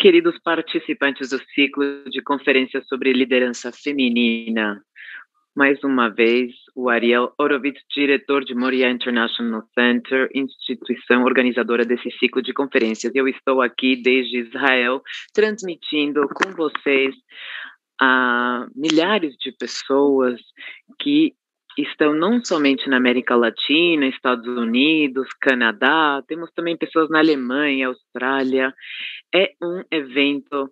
Queridos participantes do ciclo de conferências sobre liderança feminina, mais uma vez, o Ariel Orovitz, diretor de Moria International Center, instituição organizadora desse ciclo de conferências. Eu estou aqui desde Israel, transmitindo com vocês a milhares de pessoas que estão não somente na América Latina, Estados Unidos, Canadá, temos também pessoas na Alemanha, Austrália. É um evento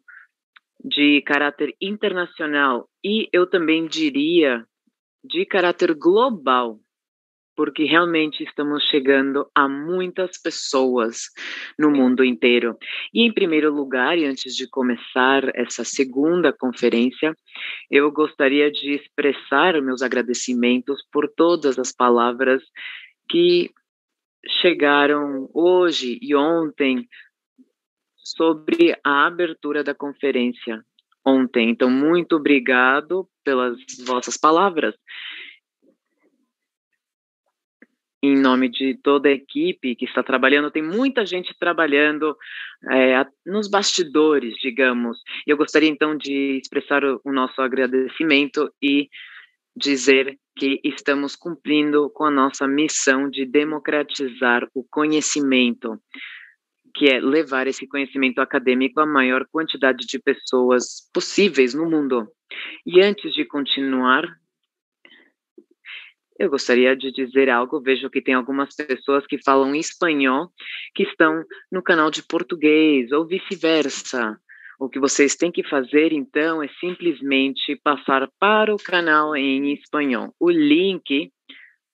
de caráter internacional e eu também diria de caráter global porque realmente estamos chegando a muitas pessoas no mundo inteiro. E em primeiro lugar, e antes de começar essa segunda conferência, eu gostaria de expressar meus agradecimentos por todas as palavras que chegaram hoje e ontem sobre a abertura da conferência ontem. Então, muito obrigado pelas vossas palavras em nome de toda a equipe que está trabalhando, tem muita gente trabalhando é, nos bastidores, digamos. Eu gostaria então de expressar o, o nosso agradecimento e dizer que estamos cumprindo com a nossa missão de democratizar o conhecimento, que é levar esse conhecimento acadêmico à maior quantidade de pessoas possíveis no mundo. E antes de continuar, eu gostaria de dizer algo. Vejo que tem algumas pessoas que falam espanhol que estão no canal de português ou vice-versa. O que vocês têm que fazer, então, é simplesmente passar para o canal em espanhol. O link,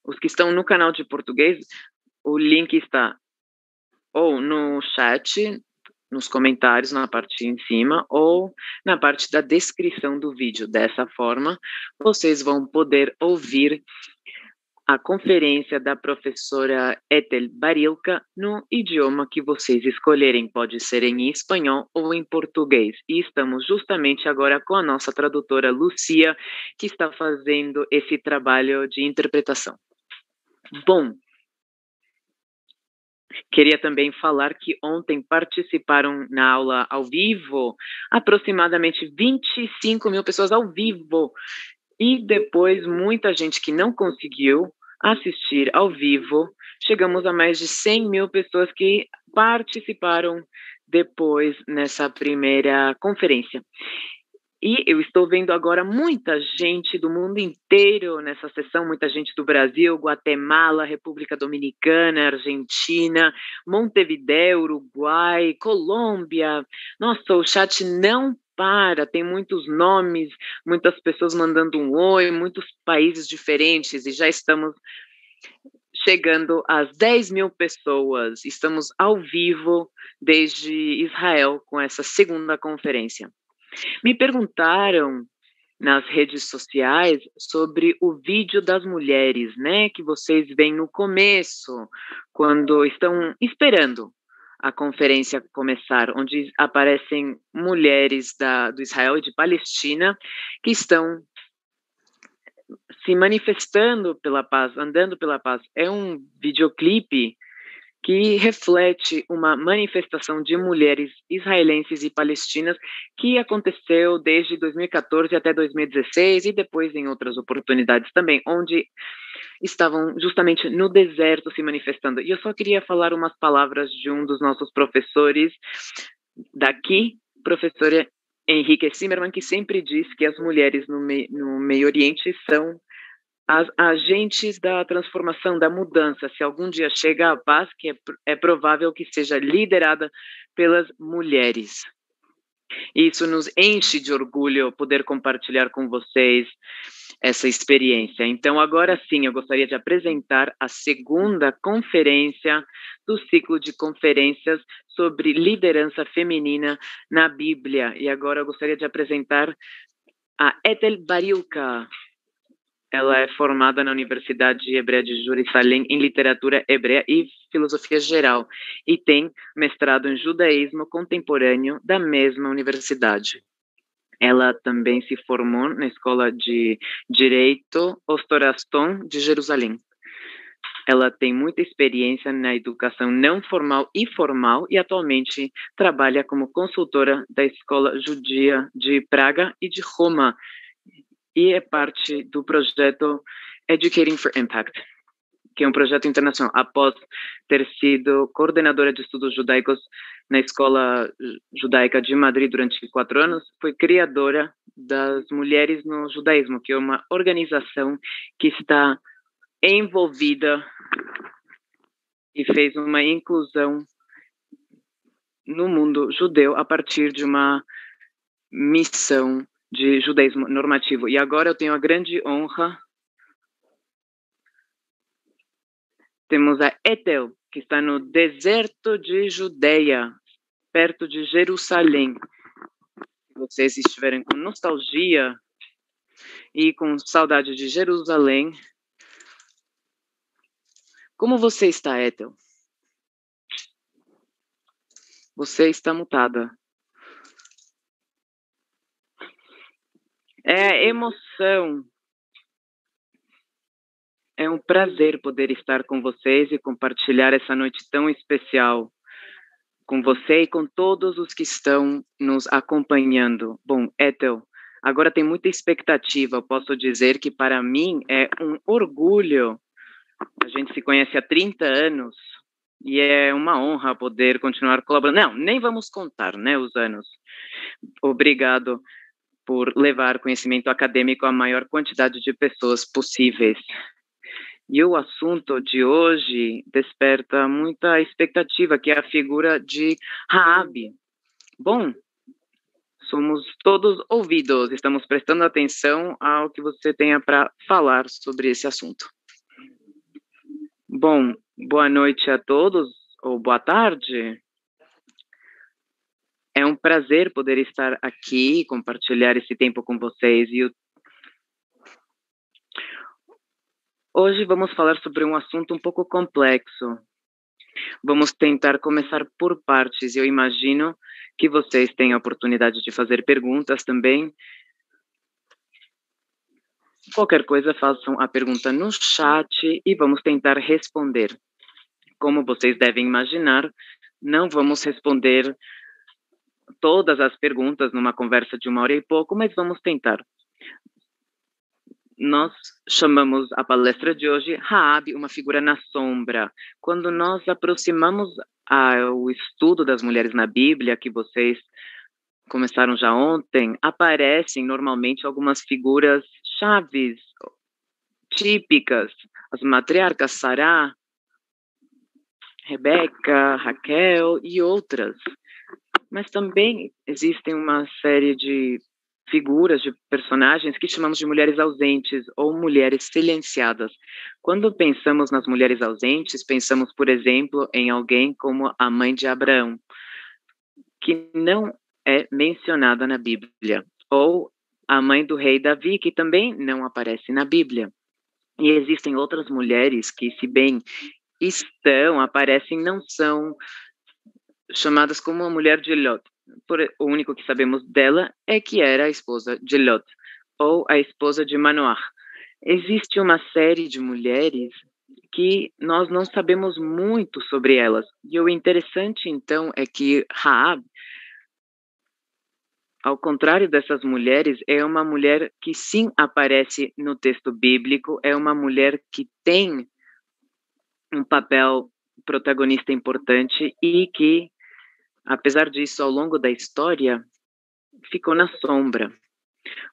os que estão no canal de português, o link está ou no chat, nos comentários na parte em cima ou na parte da descrição do vídeo. Dessa forma, vocês vão poder ouvir a conferência da professora Ethel Barilka no idioma que vocês escolherem, pode ser em espanhol ou em português. E estamos justamente agora com a nossa tradutora Lucia, que está fazendo esse trabalho de interpretação. Bom, Queria também falar que ontem participaram na aula ao vivo aproximadamente 25 mil pessoas ao vivo. E depois, muita gente que não conseguiu assistir ao vivo, chegamos a mais de 100 mil pessoas que participaram depois nessa primeira conferência. E eu estou vendo agora muita gente do mundo inteiro nessa sessão, muita gente do Brasil, Guatemala, República Dominicana, Argentina, Montevideo, Uruguai, Colômbia. Nossa, o chat não para, tem muitos nomes, muitas pessoas mandando um oi, muitos países diferentes, e já estamos chegando às 10 mil pessoas. Estamos ao vivo desde Israel com essa segunda conferência. Me perguntaram nas redes sociais sobre o vídeo das mulheres, né, que vocês veem no começo, quando estão esperando a conferência começar, onde aparecem mulheres da, do Israel e de Palestina que estão se manifestando pela paz, andando pela paz. É um videoclipe que reflete uma manifestação de mulheres israelenses e palestinas que aconteceu desde 2014 até 2016 e depois em outras oportunidades também, onde estavam justamente no deserto se manifestando. E eu só queria falar umas palavras de um dos nossos professores daqui, professora Henrique Zimmermann, que sempre diz que as mulheres no, no Meio Oriente são as agentes da transformação, da mudança. Se algum dia chega a paz, que é, é provável que seja liderada pelas mulheres. Isso nos enche de orgulho poder compartilhar com vocês essa experiência. Então, agora sim, eu gostaria de apresentar a segunda conferência do ciclo de conferências sobre liderança feminina na Bíblia. E agora eu gostaria de apresentar a Ethel Barilka. Ela é formada na Universidade Hebreia de Jerusalém em literatura hebreia e filosofia geral e tem mestrado em judaísmo contemporâneo da mesma universidade. Ela também se formou na Escola de Direito Ostoraston de Jerusalém. Ela tem muita experiência na educação não formal e formal e atualmente trabalha como consultora da Escola Judia de Praga e de Roma e é parte do projeto Educating for Impact, que é um projeto internacional. Após ter sido coordenadora de estudos judaicos na Escola Judaica de Madrid durante quatro anos, foi criadora das Mulheres no Judaísmo, que é uma organização que está envolvida e fez uma inclusão no mundo judeu a partir de uma missão de judaísmo normativo. E agora eu tenho a grande honra. Temos a Etel, que está no deserto de Judeia, perto de Jerusalém. Se vocês estiverem com nostalgia e com saudade de Jerusalém, como você está, Ethel? Você está mutada. É emoção. É um prazer poder estar com vocês e compartilhar essa noite tão especial com você e com todos os que estão nos acompanhando. Bom, Ethel, agora tem muita expectativa. Eu posso dizer que para mim é um orgulho a gente se conhece há 30 anos e é uma honra poder continuar colaborando. Não, nem vamos contar, né, os anos. Obrigado por levar conhecimento acadêmico à maior quantidade de pessoas possíveis. E o assunto de hoje desperta muita expectativa, que é a figura de Raab. Bom, somos todos ouvidos, estamos prestando atenção ao que você tenha para falar sobre esse assunto. Bom, boa noite a todos, ou boa tarde. É um prazer poder estar aqui, compartilhar esse tempo com vocês. E Hoje vamos falar sobre um assunto um pouco complexo. Vamos tentar começar por partes. Eu imagino que vocês têm a oportunidade de fazer perguntas também. Qualquer coisa, façam a pergunta no chat e vamos tentar responder. Como vocês devem imaginar, não vamos responder todas as perguntas numa conversa de uma hora e pouco, mas vamos tentar. Nós chamamos a palestra de hoje Raab, uma figura na sombra. Quando nós aproximamos o estudo das mulheres na Bíblia, que vocês começaram já ontem, aparecem normalmente algumas figuras chaves típicas, as matriarcas Sará, Rebeca, Raquel e outras. Mas também existem uma série de figuras, de personagens que chamamos de mulheres ausentes ou mulheres silenciadas. Quando pensamos nas mulheres ausentes, pensamos, por exemplo, em alguém como a mãe de Abraão, que não é mencionada na Bíblia, ou a mãe do rei Davi, que também não aparece na Bíblia. E existem outras mulheres que, se bem estão, aparecem, não são chamadas como a mulher de Lot. Por, o único que sabemos dela é que era a esposa de Lot, ou a esposa de Manoah. Existe uma série de mulheres que nós não sabemos muito sobre elas. E o interessante, então, é que Raab ao contrário dessas mulheres, é uma mulher que sim aparece no texto bíblico, é uma mulher que tem um papel protagonista importante e que, apesar disso, ao longo da história, ficou na sombra.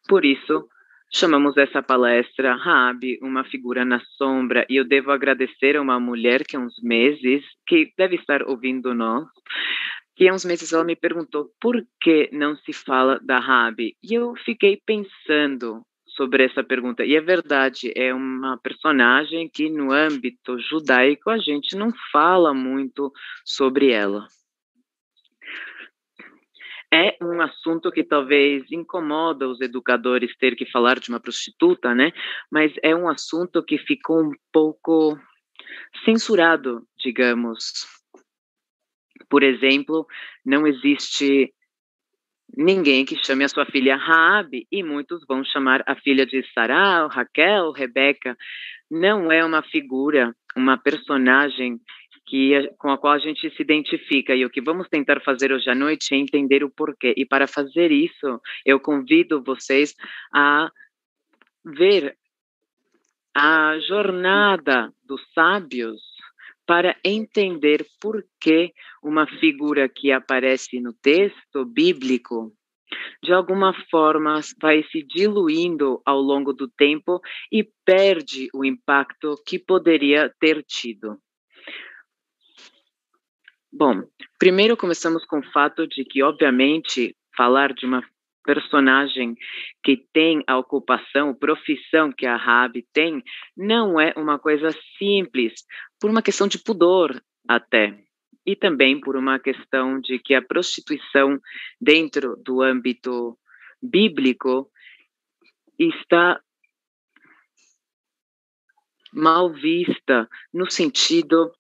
Por isso, chamamos essa palestra Rabi, uma figura na sombra, e eu devo agradecer a uma mulher que há uns meses, que deve estar ouvindo nós, que há uns meses ela me perguntou por que não se fala da Rabi. E eu fiquei pensando sobre essa pergunta. E é verdade, é uma personagem que no âmbito judaico a gente não fala muito sobre ela. É um assunto que talvez incomoda os educadores ter que falar de uma prostituta, né? Mas é um assunto que ficou um pouco censurado, digamos, por exemplo, não existe ninguém que chame a sua filha Raabe e muitos vão chamar a filha de Sarah, Raquel, Rebeca. Não é uma figura uma personagem que com a qual a gente se identifica e o que vamos tentar fazer hoje à noite é entender o porquê. E para fazer isso, eu convido vocês a ver a jornada dos sábios para entender por que uma figura que aparece no texto bíblico de alguma forma vai se diluindo ao longo do tempo e perde o impacto que poderia ter tido. Bom, primeiro começamos com o fato de que, obviamente, falar de uma personagem que tem a ocupação, profissão que a Rabi tem, não é uma coisa simples, por uma questão de pudor até e também por uma questão de que a prostituição dentro do âmbito bíblico está mal vista no sentido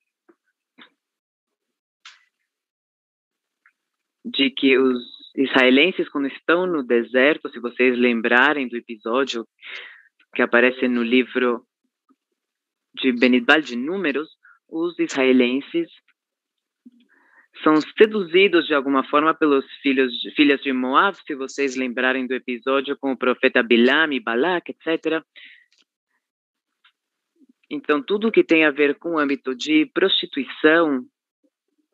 de que os israelenses quando estão no deserto, se vocês lembrarem do episódio que aparece no livro de Benidbal de Números, os israelenses são seduzidos de alguma forma pelos filhos filhas de Moab, se vocês lembrarem do episódio com o profeta Bilam e Balak, etc. Então, tudo que tem a ver com o âmbito de prostituição,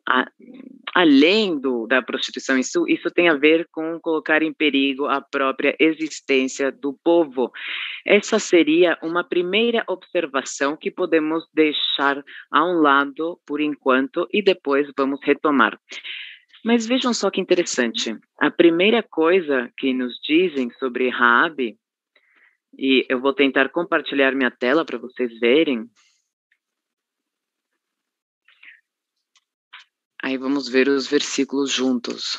a, além do, da prostituição, isso, isso tem a ver com colocar em perigo a própria existência do povo. Essa seria uma primeira observação que podemos deixar a um lado por enquanto e depois vamos retomar. Mas vejam só que interessante. A primeira coisa que nos dizem sobre Raabe, e eu vou tentar compartilhar minha tela para vocês verem, Aí vamos ver os versículos juntos.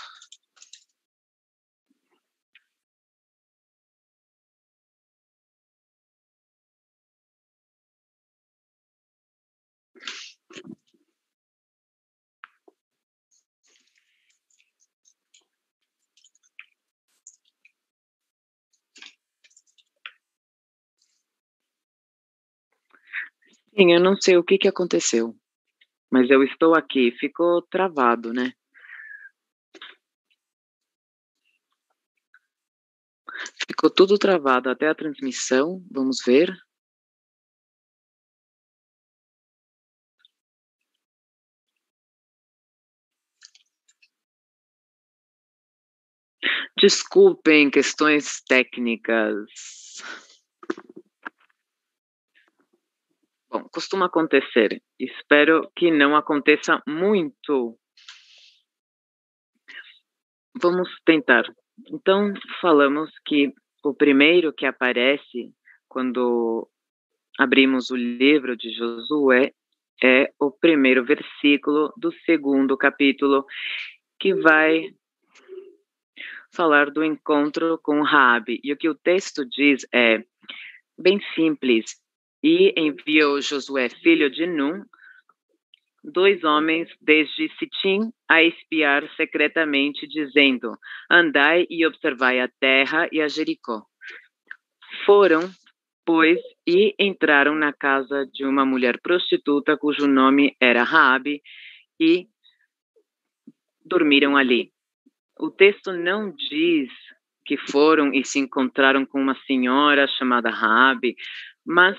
Sim, eu não sei o que, que aconteceu mas eu estou aqui. Ficou travado, né? Ficou tudo travado até a transmissão. Vamos ver. Desculpem questões técnicas. Bom, costuma acontecer. Espero que não aconteça muito. Vamos tentar. Então, falamos que o primeiro que aparece quando abrimos o livro de Josué é o primeiro versículo do segundo capítulo, que vai falar do encontro com Rabi. E o que o texto diz é bem simples e enviou Josué, filho de Num, dois homens desde Sitim a espiar secretamente, dizendo: Andai e observai a terra e a Jericó. Foram, pois, e entraram na casa de uma mulher prostituta cujo nome era Raabe e dormiram ali. O texto não diz que foram e se encontraram com uma senhora chamada Raabe, mas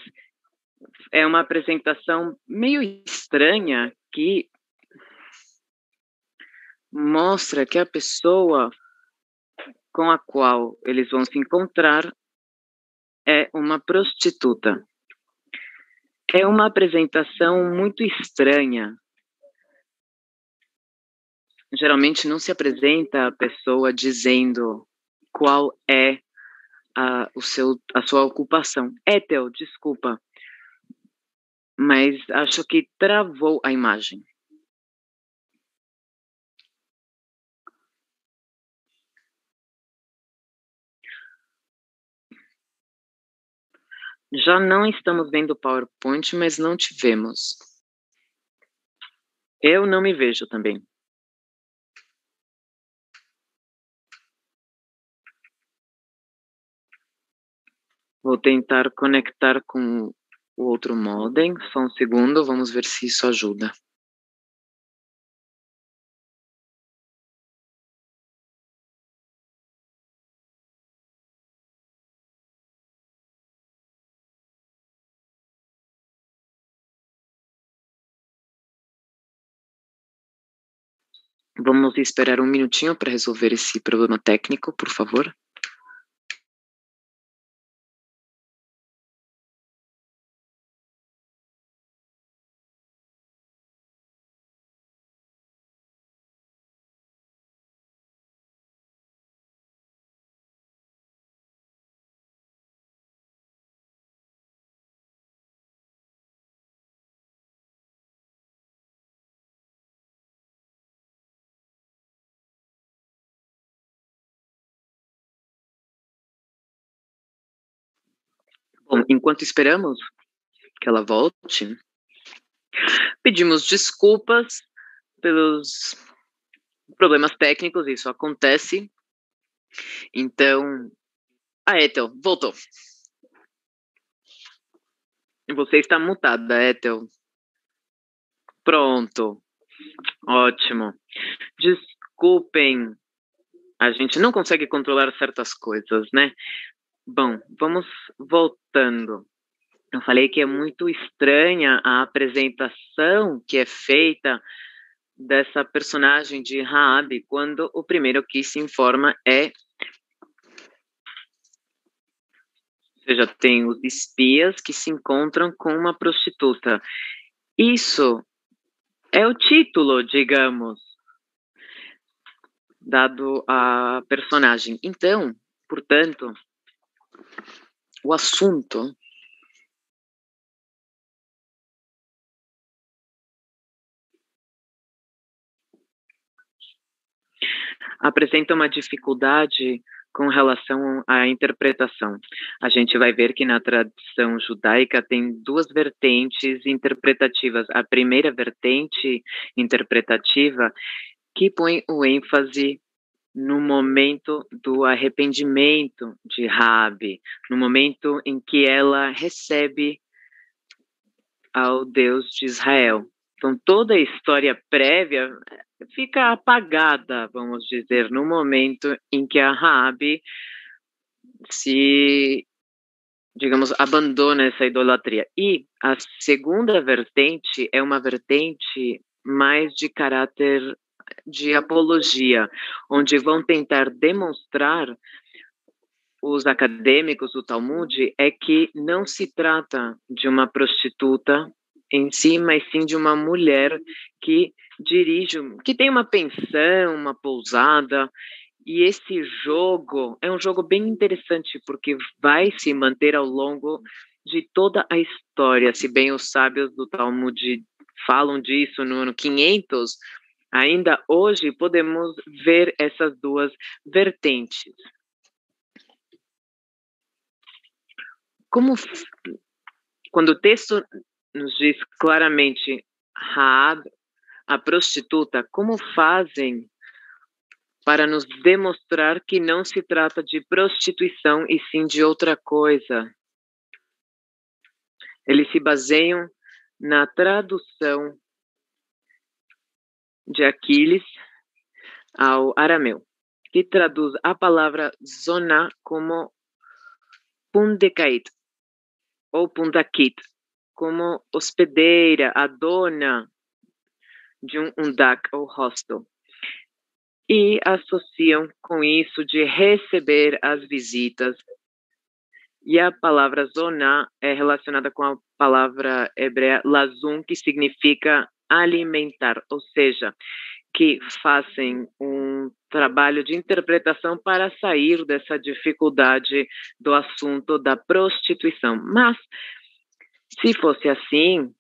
é uma apresentação meio estranha que mostra que a pessoa com a qual eles vão se encontrar é uma prostituta. É uma apresentação muito estranha. Geralmente não se apresenta a pessoa dizendo qual é a, o seu, a sua ocupação. Etel, desculpa mas acho que travou a imagem. Já não estamos vendo o PowerPoint, mas não tivemos. Eu não me vejo também. Vou tentar conectar com o outro modem. Só um segundo, vamos ver se isso ajuda. Vamos esperar um minutinho para resolver esse problema técnico, por favor. Enquanto esperamos que ela volte, pedimos desculpas pelos problemas técnicos, isso acontece. Então, a Ethel voltou. Você está mutada, Ethel. Pronto. Ótimo. Desculpem. A gente não consegue controlar certas coisas, né? Bom, vamos voltando. Eu falei que é muito estranha a apresentação que é feita dessa personagem de Raab quando o primeiro que se informa é ou seja, tem os espias que se encontram com uma prostituta. Isso é o título, digamos, dado a personagem. Então, portanto, o assunto apresenta uma dificuldade com relação à interpretação. A gente vai ver que na tradição judaica tem duas vertentes interpretativas. A primeira vertente interpretativa que põe o ênfase no momento do arrependimento de Rabi, no momento em que ela recebe ao Deus de Israel. Então, toda a história prévia fica apagada, vamos dizer, no momento em que a Rabi se, digamos, abandona essa idolatria. E a segunda vertente é uma vertente mais de caráter de apologia, onde vão tentar demonstrar os acadêmicos do Talmud é que não se trata de uma prostituta em si, mas sim de uma mulher que dirige, que tem uma pensão, uma pousada. E esse jogo é um jogo bem interessante porque vai se manter ao longo de toda a história. Se bem os sábios do Talmud falam disso no ano 500, Ainda hoje podemos ver essas duas vertentes. Como quando o texto nos diz claramente Raab, a prostituta, como fazem para nos demonstrar que não se trata de prostituição e sim de outra coisa? Eles se baseiam na tradução de Aquiles ao arameu, que traduz a palavra zona como pundekait ou pundakit, como hospedeira, a dona de um undak ou hostel. E associam com isso de receber as visitas. E a palavra zona é relacionada com a palavra hebreia lazum, que significa alimentar, ou seja, que façam um trabalho de interpretação para sair dessa dificuldade do assunto da prostituição. Mas, se fosse assim,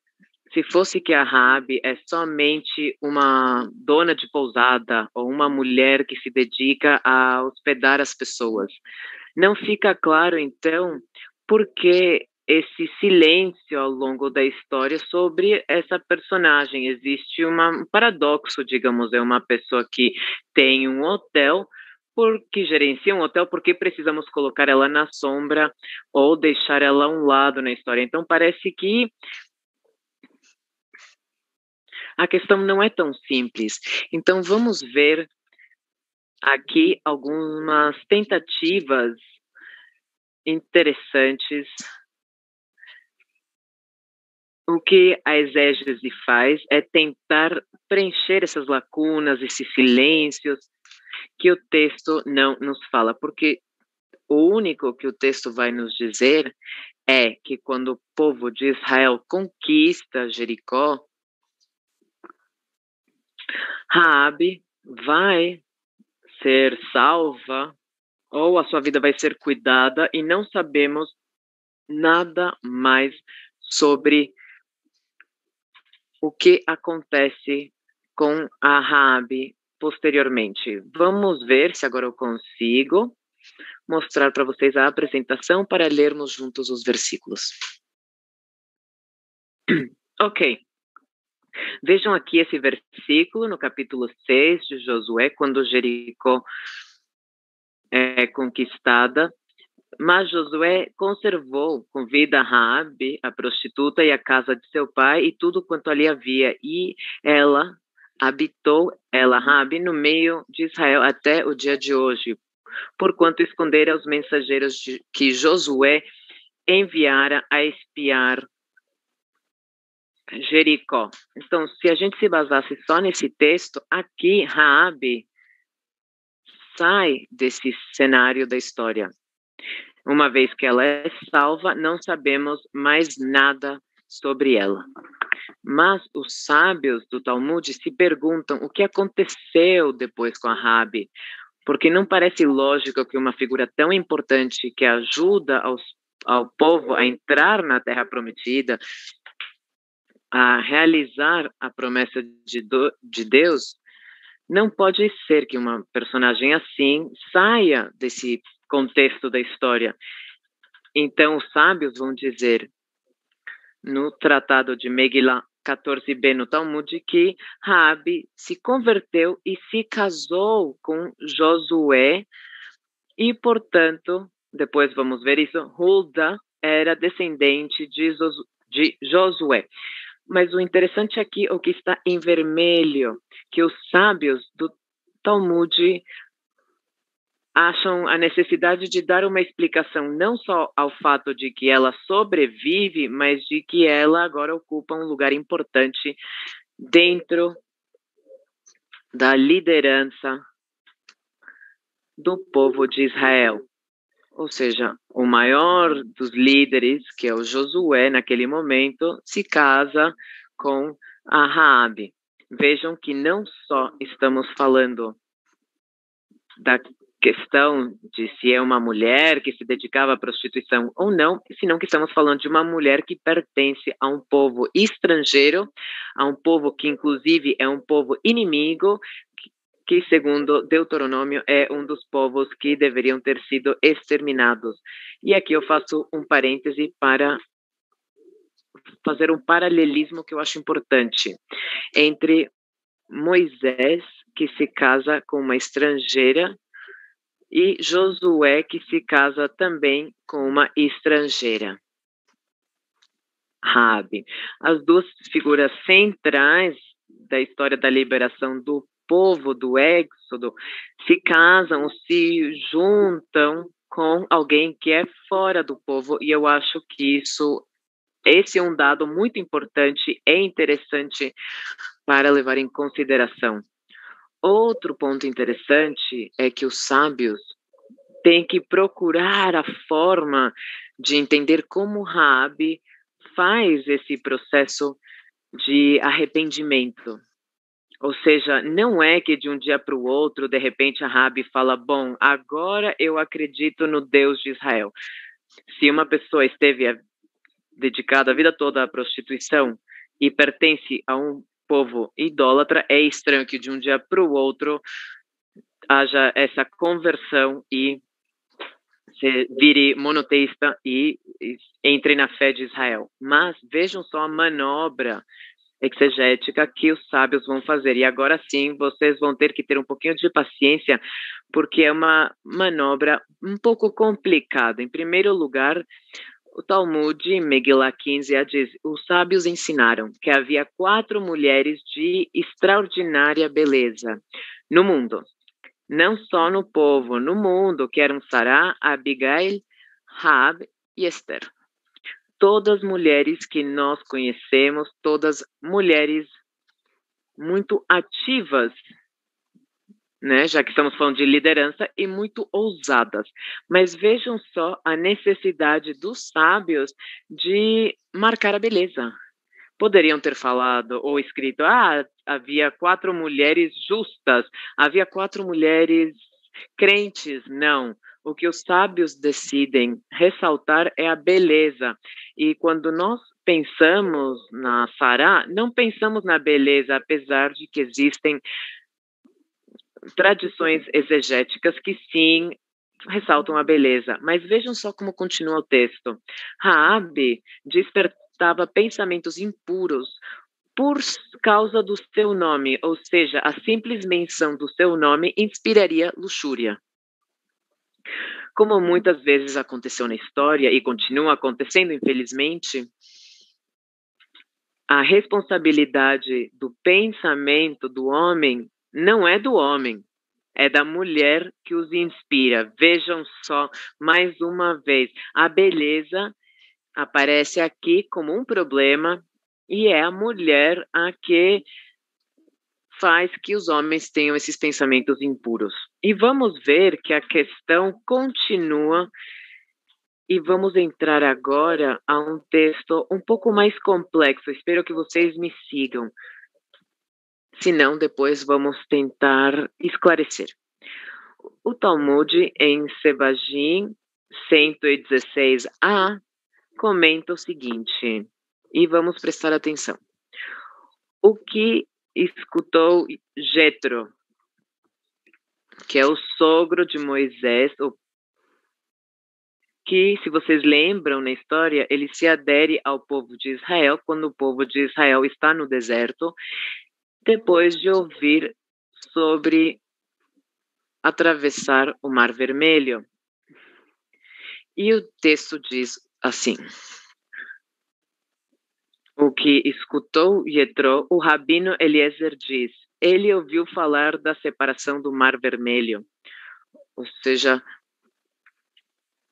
se fosse que a Rabi é somente uma dona de pousada ou uma mulher que se dedica a hospedar as pessoas, não fica claro, então, por que esse silêncio ao longo da história sobre essa personagem. Existe uma, um paradoxo, digamos, é uma pessoa que tem um hotel, porque gerencia um hotel, porque precisamos colocar ela na sombra ou deixar ela a um lado na história. Então parece que a questão não é tão simples. Então vamos ver aqui algumas tentativas interessantes. O que a exégese faz é tentar preencher essas lacunas, esses silêncios que o texto não nos fala, porque o único que o texto vai nos dizer é que quando o povo de Israel conquista Jericó, Raabe vai ser salva ou a sua vida vai ser cuidada e não sabemos nada mais sobre o que acontece com a Raabe posteriormente. Vamos ver se agora eu consigo mostrar para vocês a apresentação para lermos juntos os versículos. Ok. Vejam aqui esse versículo no capítulo 6 de Josué, quando Jericó é conquistada. Mas Josué conservou com vida Raabe, a prostituta, e a casa de seu pai e tudo quanto ali havia. E ela habitou, ela, Raabe, no meio de Israel até o dia de hoje, porquanto escondera os mensageiros de, que Josué enviara a espiar Jericó. Então, se a gente se basasse só nesse texto, aqui Raabe sai desse cenário da história. Uma vez que ela é salva, não sabemos mais nada sobre ela. Mas os sábios do Talmud se perguntam o que aconteceu depois com a Rabi, porque não parece lógico que uma figura tão importante que ajuda aos, ao povo a entrar na Terra Prometida, a realizar a promessa de, do, de Deus, não pode ser que uma personagem assim saia desse contexto da história. Então, os sábios vão dizer no Tratado de Megillah 14b no Talmud que Raabe se converteu e se casou com Josué e, portanto, depois vamos ver isso, Hulda era descendente de, de Josué. Mas o interessante aqui é o que está em vermelho, que os sábios do Talmud acham a necessidade de dar uma explicação não só ao fato de que ela sobrevive, mas de que ela agora ocupa um lugar importante dentro da liderança do povo de Israel. Ou seja, o maior dos líderes, que é o Josué, naquele momento, se casa com a Raabe. Vejam que não só estamos falando da questão de se é uma mulher que se dedicava à prostituição ou não, senão que estamos falando de uma mulher que pertence a um povo estrangeiro, a um povo que inclusive é um povo inimigo, que segundo Deuteronômio é um dos povos que deveriam ter sido exterminados. E aqui eu faço um parêntese para fazer um paralelismo que eu acho importante entre Moisés, que se casa com uma estrangeira, e Josué, que se casa também com uma estrangeira. Rabi. As duas figuras centrais da história da liberação do povo do Éxodo se casam, se juntam com alguém que é fora do povo, e eu acho que isso esse é um dado muito importante e interessante para levar em consideração. Outro ponto interessante é que os sábios têm que procurar a forma de entender como Raabe faz esse processo de arrependimento. Ou seja, não é que de um dia para o outro, de repente, a Rabi fala: Bom, agora eu acredito no Deus de Israel. Se uma pessoa esteve dedicada a vida toda à prostituição e pertence a um povo idólatra, é estranho que de um dia para o outro haja essa conversão e se vire monoteísta e, e entre na fé de Israel. Mas vejam só a manobra exegética que os sábios vão fazer. E agora sim, vocês vão ter que ter um pouquinho de paciência, porque é uma manobra um pouco complicada. Em primeiro lugar, o Talmud, Megillah 15, diz: os sábios ensinaram que havia quatro mulheres de extraordinária beleza no mundo. Não só no povo, no mundo, que eram Sarah, Abigail, Rab e Esther todas mulheres que nós conhecemos, todas mulheres muito ativas, né, já que estamos falando de liderança, e muito ousadas. Mas vejam só a necessidade dos sábios de marcar a beleza. Poderiam ter falado ou escrito: ah, havia quatro mulheres justas, havia quatro mulheres crentes. Não. O que os sábios decidem ressaltar é a beleza. E quando nós pensamos na Sará, não pensamos na beleza, apesar de que existem tradições exegéticas que sim ressaltam a beleza. Mas vejam só como continua o texto. Raabe despertava pensamentos impuros por causa do seu nome, ou seja, a simples menção do seu nome inspiraria luxúria. Como muitas vezes aconteceu na história e continua acontecendo, infelizmente, a responsabilidade do pensamento do homem não é do homem, é da mulher que os inspira. Vejam só, mais uma vez, a beleza aparece aqui como um problema e é a mulher a que faz que os homens tenham esses pensamentos impuros. E vamos ver que a questão continua e vamos entrar agora a um texto um pouco mais complexo. Espero que vocês me sigam. Se não, depois vamos tentar esclarecer. O Talmud em Sebagim 116a comenta o seguinte, e vamos prestar atenção. O que escutou Jetro, que é o sogro de Moisés, que, se vocês lembram na história, ele se adere ao povo de Israel quando o povo de Israel está no deserto, depois de ouvir sobre atravessar o Mar Vermelho. E o texto diz assim: o que escutou Yetro, o rabino Eliezer diz, ele ouviu falar da separação do Mar Vermelho. Ou seja,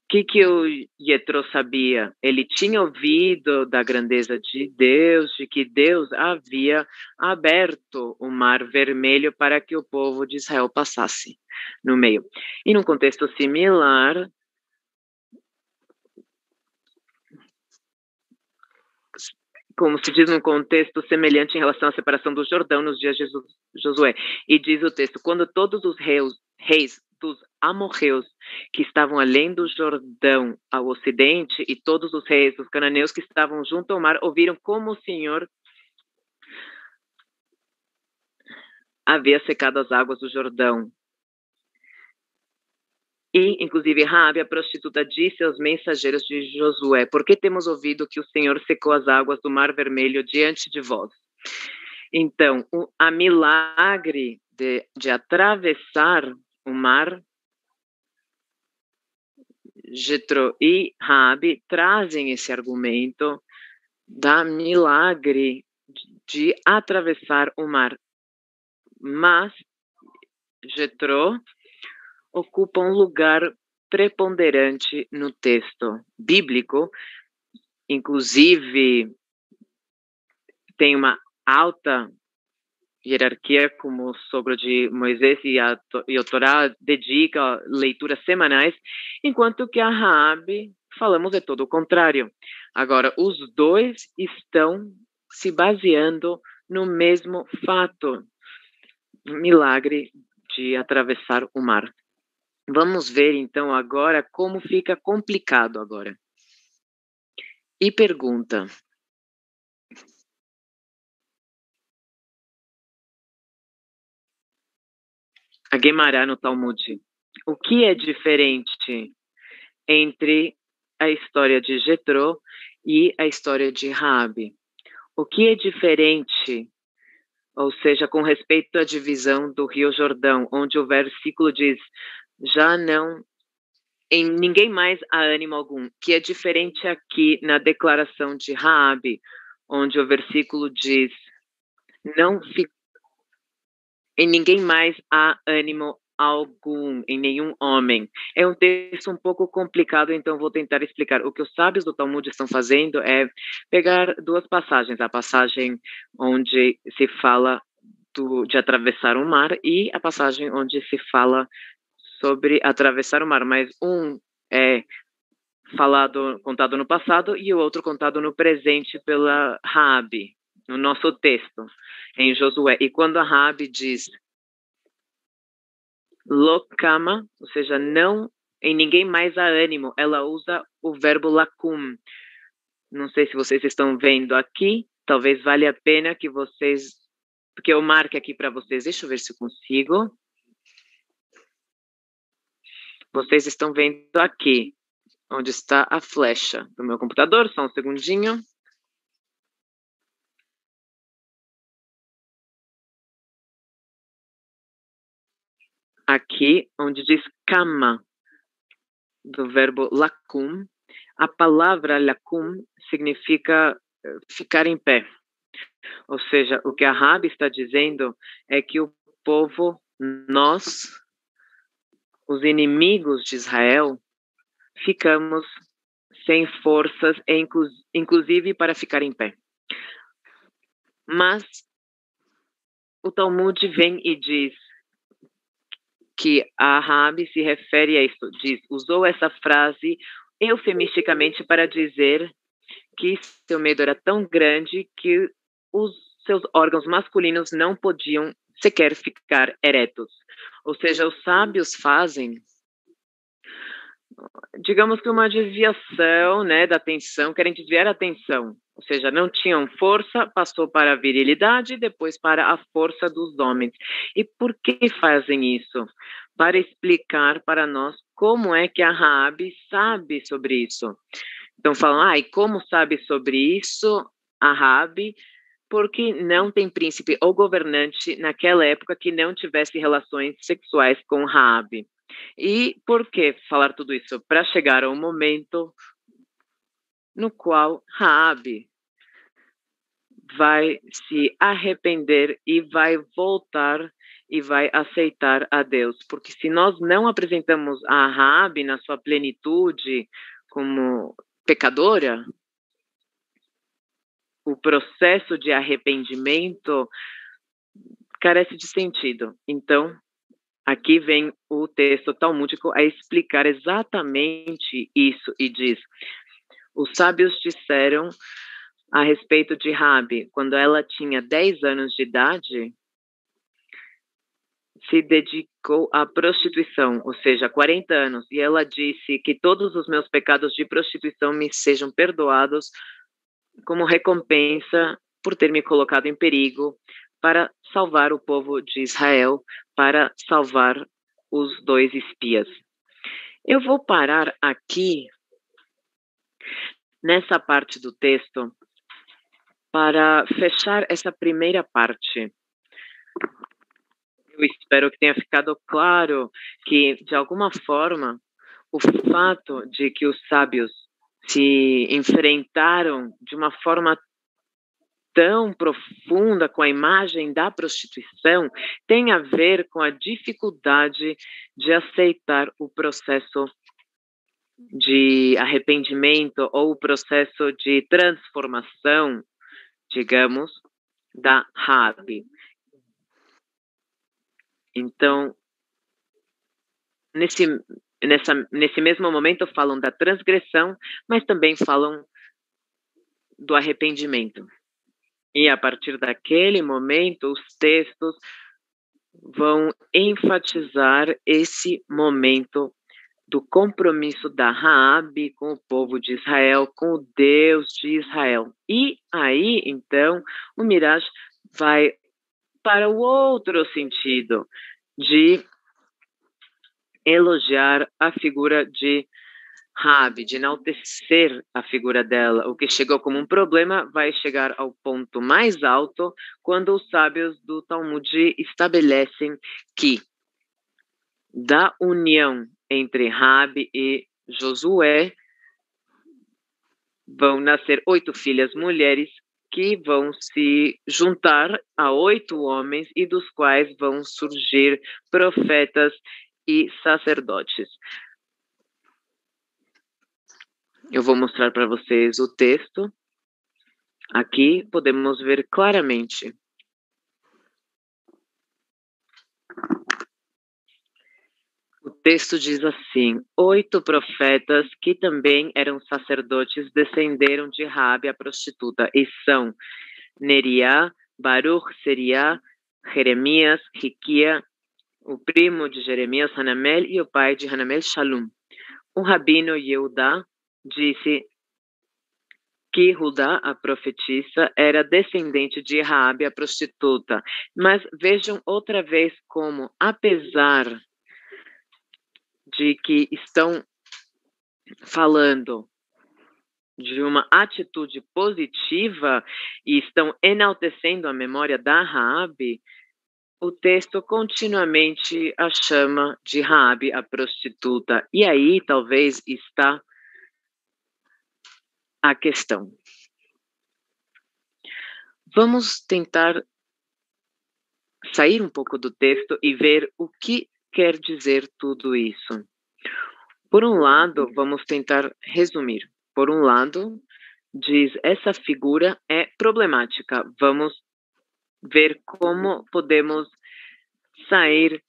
que, que o Yetro sabia? Ele tinha ouvido da grandeza de Deus, de que Deus havia aberto o Mar Vermelho para que o povo de Israel passasse no meio. E num contexto similar, como se diz num contexto semelhante em relação à separação do Jordão nos dias de Josué. E diz o texto: quando todos os reis, reis dos amorreus que estavam além do Jordão ao ocidente e todos os reis dos cananeus que estavam junto ao mar ouviram como o Senhor havia secado as águas do Jordão e, inclusive, Rabi, a prostituta, disse aos mensageiros de Josué: Por que temos ouvido que o Senhor secou as águas do Mar Vermelho diante de vós? Então, o a milagre de, de atravessar o mar, Jetro e Rabi trazem esse argumento da milagre de atravessar o mar. Mas Jetro ocupa um lugar preponderante no texto bíblico, inclusive tem uma alta hierarquia como o sogro de Moisés e, a, e o Torá dedica leituras semanais, enquanto que a Raabe falamos de todo o contrário. Agora, os dois estão se baseando no mesmo fato, milagre de atravessar o mar. Vamos ver então agora como fica complicado agora. E pergunta: a Guemará no Talmud. O que é diferente entre a história de Jetro e a história de Raabe? O que é diferente, ou seja, com respeito à divisão do Rio Jordão, onde o versículo diz: já não em ninguém mais há ânimo algum, que é diferente aqui na declaração de Raabe, onde o versículo diz: não em ninguém mais há ânimo algum, em nenhum homem. É um texto um pouco complicado, então vou tentar explicar. O que os sábios do Talmud estão fazendo é pegar duas passagens, a passagem onde se fala do, de atravessar o mar e a passagem onde se fala sobre atravessar o mar, mas um é falado, contado no passado e o outro contado no presente pela Rabi, no nosso texto, em Josué. E quando a Rabi diz Lokama, ou seja, não em ninguém mais há ânimo. Ela usa o verbo lacum. Não sei se vocês estão vendo aqui. Talvez valha a pena que vocês, porque eu marque aqui para vocês. Deixa eu ver se eu consigo. Vocês estão vendo aqui, onde está a flecha do meu computador. Só um segundinho. aqui, onde diz kama, do verbo lacum, a palavra lacum significa eh, ficar em pé. Ou seja, o que a Rabi está dizendo é que o povo, nós, os inimigos de Israel, ficamos sem forças, inclusive para ficar em pé. Mas o Talmud vem e diz: que a Rabi se refere a isso, diz, usou essa frase eufemisticamente para dizer que seu medo era tão grande que os seus órgãos masculinos não podiam sequer ficar eretos. Ou seja, os sábios fazem, digamos que uma desviação, né, da atenção, querem desviar a atenção ou seja, não tinham força, passou para a virilidade, depois para a força dos homens. E por que fazem isso? Para explicar para nós como é que a Raabe sabe sobre isso. Então falam, ah, e como sabe sobre isso a Raabe? Porque não tem príncipe ou governante naquela época que não tivesse relações sexuais com Raabe. E por que falar tudo isso? Para chegar ao momento no qual Raabe vai se arrepender e vai voltar e vai aceitar a Deus. Porque se nós não apresentamos a Raabe na sua plenitude como pecadora, o processo de arrependimento carece de sentido. Então, aqui vem o texto talmúdico a explicar exatamente isso e diz: os sábios disseram a respeito de Rabi, quando ela tinha 10 anos de idade, se dedicou à prostituição, ou seja, 40 anos, e ela disse que todos os meus pecados de prostituição me sejam perdoados como recompensa por ter me colocado em perigo para salvar o povo de Israel, para salvar os dois espias. Eu vou parar aqui nessa parte do texto para fechar essa primeira parte. Eu espero que tenha ficado claro que, de alguma forma, o fato de que os sábios se enfrentaram de uma forma tão profunda com a imagem da prostituição tem a ver com a dificuldade de aceitar o processo de arrependimento ou o processo de transformação, digamos, da Rabi. Então, nesse, nessa, nesse mesmo momento falam da transgressão, mas também falam do arrependimento. E a partir daquele momento, os textos vão enfatizar esse momento do compromisso da Raabe com o povo de Israel, com o Deus de Israel. E aí, então, o Miraj vai para o outro sentido de elogiar a figura de Rabi, de enaltecer a figura dela. O que chegou como um problema vai chegar ao ponto mais alto quando os sábios do Talmud estabelecem que da união entre Rabi e Josué vão nascer oito filhas mulheres que vão se juntar a oito homens e dos quais vão surgir profetas e sacerdotes. Eu vou mostrar para vocês o texto. Aqui podemos ver claramente. O texto diz assim: oito profetas que também eram sacerdotes descenderam de Rabi, a prostituta, e são Neria, Baruch, Seria, Jeremias, Riquia, o primo de Jeremias, Hanamel, e o pai de Hanamel, Shalom. O rabino Yehudá disse que Rudá, a profetisa, era descendente de Raabe, a prostituta. Mas vejam outra vez como, apesar de que estão falando de uma atitude positiva e estão enaltecendo a memória da Raabe, o texto continuamente a chama de Raabe, a prostituta. E aí talvez está a questão. Vamos tentar sair um pouco do texto e ver o que quer dizer tudo isso. Por um lado, vamos tentar resumir. Por um lado, diz essa figura é problemática. Vamos ver como podemos sair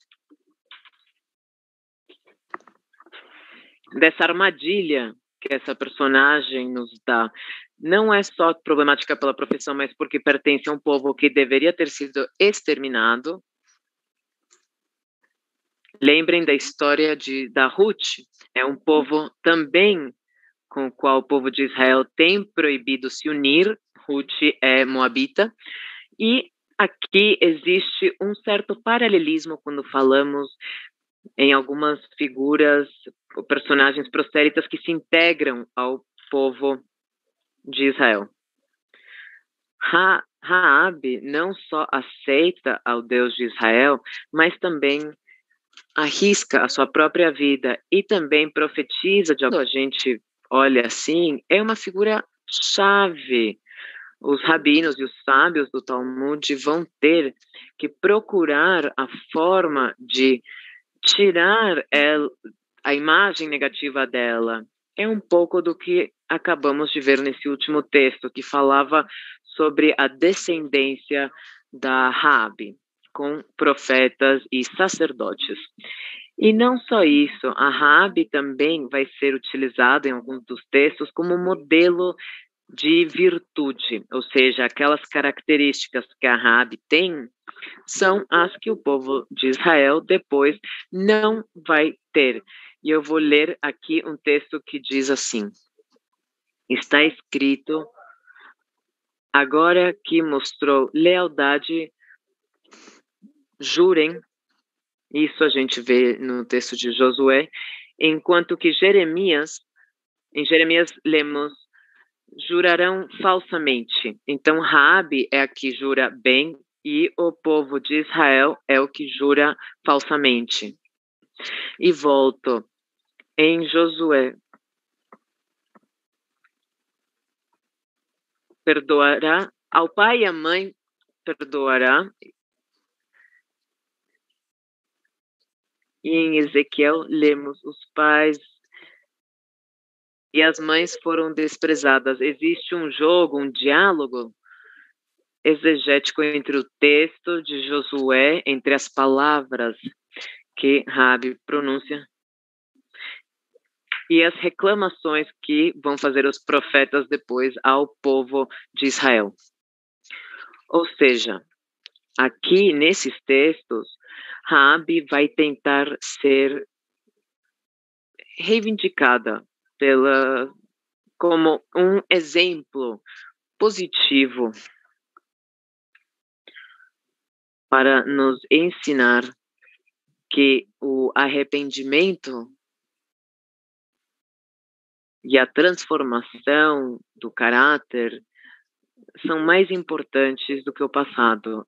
dessa armadilha que essa personagem nos dá não é só problemática pela profissão, mas porque pertence a um povo que deveria ter sido exterminado. Lembrem da história de da Ruth, é um povo também com o qual o povo de Israel tem proibido se unir. Ruth é moabita e aqui existe um certo paralelismo quando falamos em algumas figuras, personagens prostéritas que se integram ao povo de Israel. Ha Raab não só aceita ao Deus de Israel, mas também arrisca a sua própria vida e também profetiza de a gente olha assim, é uma figura chave. Os rabinos e os sábios do Talmud vão ter que procurar a forma de tirar ela, a imagem negativa dela. É um pouco do que acabamos de ver nesse último texto, que falava sobre a descendência da Rabi, com profetas e sacerdotes. E não só isso, a Rabi também vai ser utilizada em alguns dos textos como modelo de virtude, ou seja, aquelas características que a Rabi tem são as que o povo de Israel depois não vai ter. E eu vou ler aqui um texto que diz assim: Está escrito, agora que mostrou lealdade, jurem, isso a gente vê no texto de Josué, enquanto que Jeremias, em Jeremias lemos jurarão falsamente. Então, Raabe é a que jura bem e o povo de Israel é o que jura falsamente. E volto em Josué. Perdoará ao pai e à mãe, perdoará. E em Ezequiel lemos os pais e as mães foram desprezadas. Existe um jogo, um diálogo exegético entre o texto de Josué, entre as palavras que Rabi pronuncia e as reclamações que vão fazer os profetas depois ao povo de Israel. Ou seja, aqui nesses textos, Rabi vai tentar ser reivindicada pela como um exemplo positivo para nos ensinar que o arrependimento e a transformação do caráter são mais importantes do que o passado.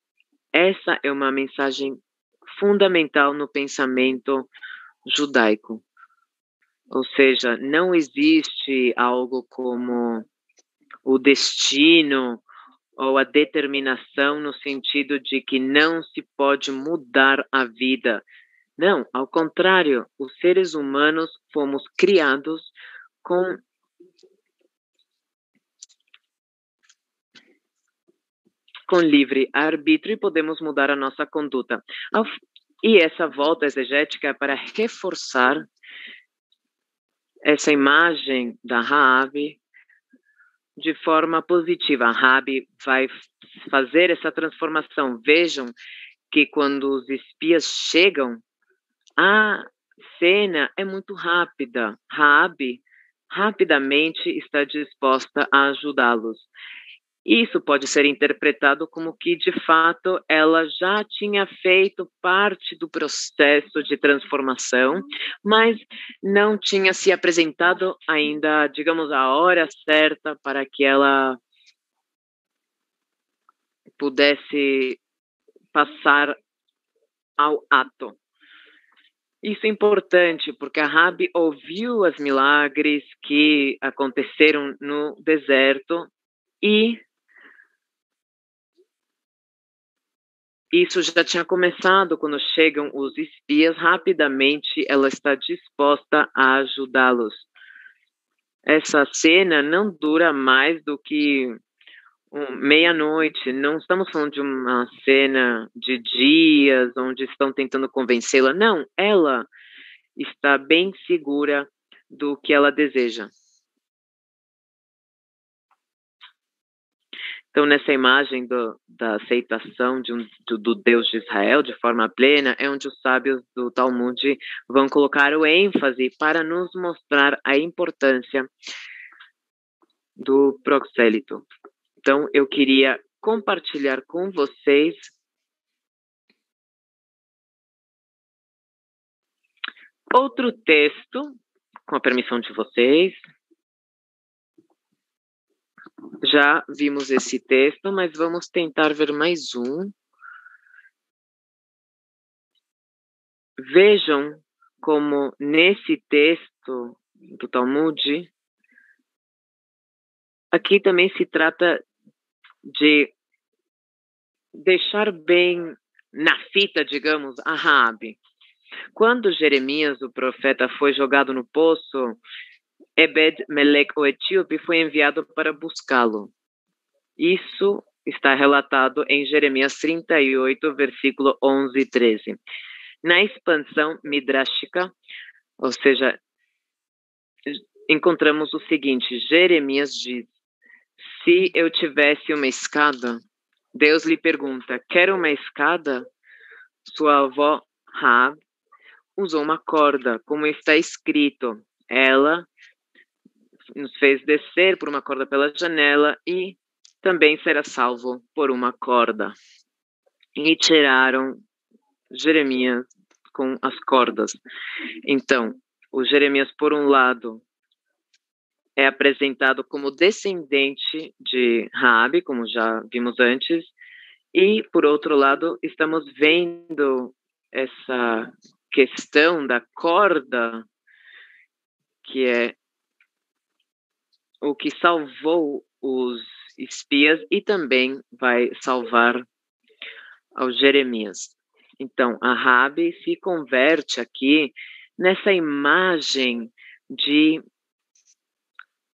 Essa é uma mensagem fundamental no pensamento judaico. Ou seja, não existe algo como o destino ou a determinação no sentido de que não se pode mudar a vida. Não, ao contrário, os seres humanos fomos criados com com livre arbítrio e podemos mudar a nossa conduta. E essa volta exegética é para reforçar essa imagem da Rabi de forma positiva. A Rabi vai fazer essa transformação. Vejam que quando os espias chegam, a cena é muito rápida. Rabi rapidamente está disposta a ajudá-los. Isso pode ser interpretado como que, de fato, ela já tinha feito parte do processo de transformação, mas não tinha se apresentado ainda, digamos, a hora certa para que ela pudesse passar ao ato. Isso é importante porque a Rabi ouviu os milagres que aconteceram no deserto e Isso já tinha começado quando chegam os espias, rapidamente ela está disposta a ajudá-los. Essa cena não dura mais do que meia-noite, não estamos falando de uma cena de dias onde estão tentando convencê-la, não, ela está bem segura do que ela deseja. Então, nessa imagem do, da aceitação de um, do, do, Deus de Israel de forma plena, é onde os sábios do Talmud vão colocar o ênfase para nos mostrar a importância do proxélito. Então, eu queria compartilhar com vocês outro texto, com a permissão de vocês, já vimos esse texto, mas vamos tentar ver mais um. Vejam como nesse texto do Talmud, aqui também se trata de deixar bem na fita, digamos, a Rabi. Quando Jeremias, o profeta, foi jogado no poço, Ebed Melech, o etíope, foi enviado para buscá-lo. Isso está relatado em Jeremias 38, versículo 11 e 13. Na expansão midrashica, ou seja, encontramos o seguinte: Jeremias diz: Se eu tivesse uma escada, Deus lhe pergunta: Quer uma escada? Sua avó Rab usou uma corda, como está escrito. Ela nos fez descer por uma corda pela janela e também será salvo por uma corda. E tiraram Jeremias com as cordas. Então, o Jeremias, por um lado, é apresentado como descendente de Raabe, como já vimos antes, e, por outro lado, estamos vendo essa questão da corda, que é o que salvou os espias e também vai salvar ao Jeremias. Então, a Rabi se converte aqui nessa imagem de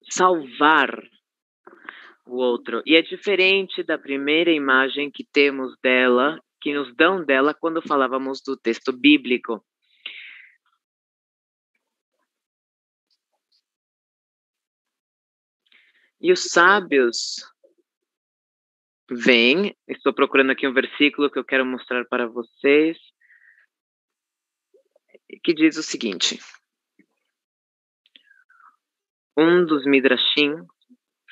salvar o outro. E é diferente da primeira imagem que temos dela, que nos dão dela quando falávamos do texto bíblico. E os sábios vêm, estou procurando aqui um versículo que eu quero mostrar para vocês, que diz o seguinte: Um dos Midrashim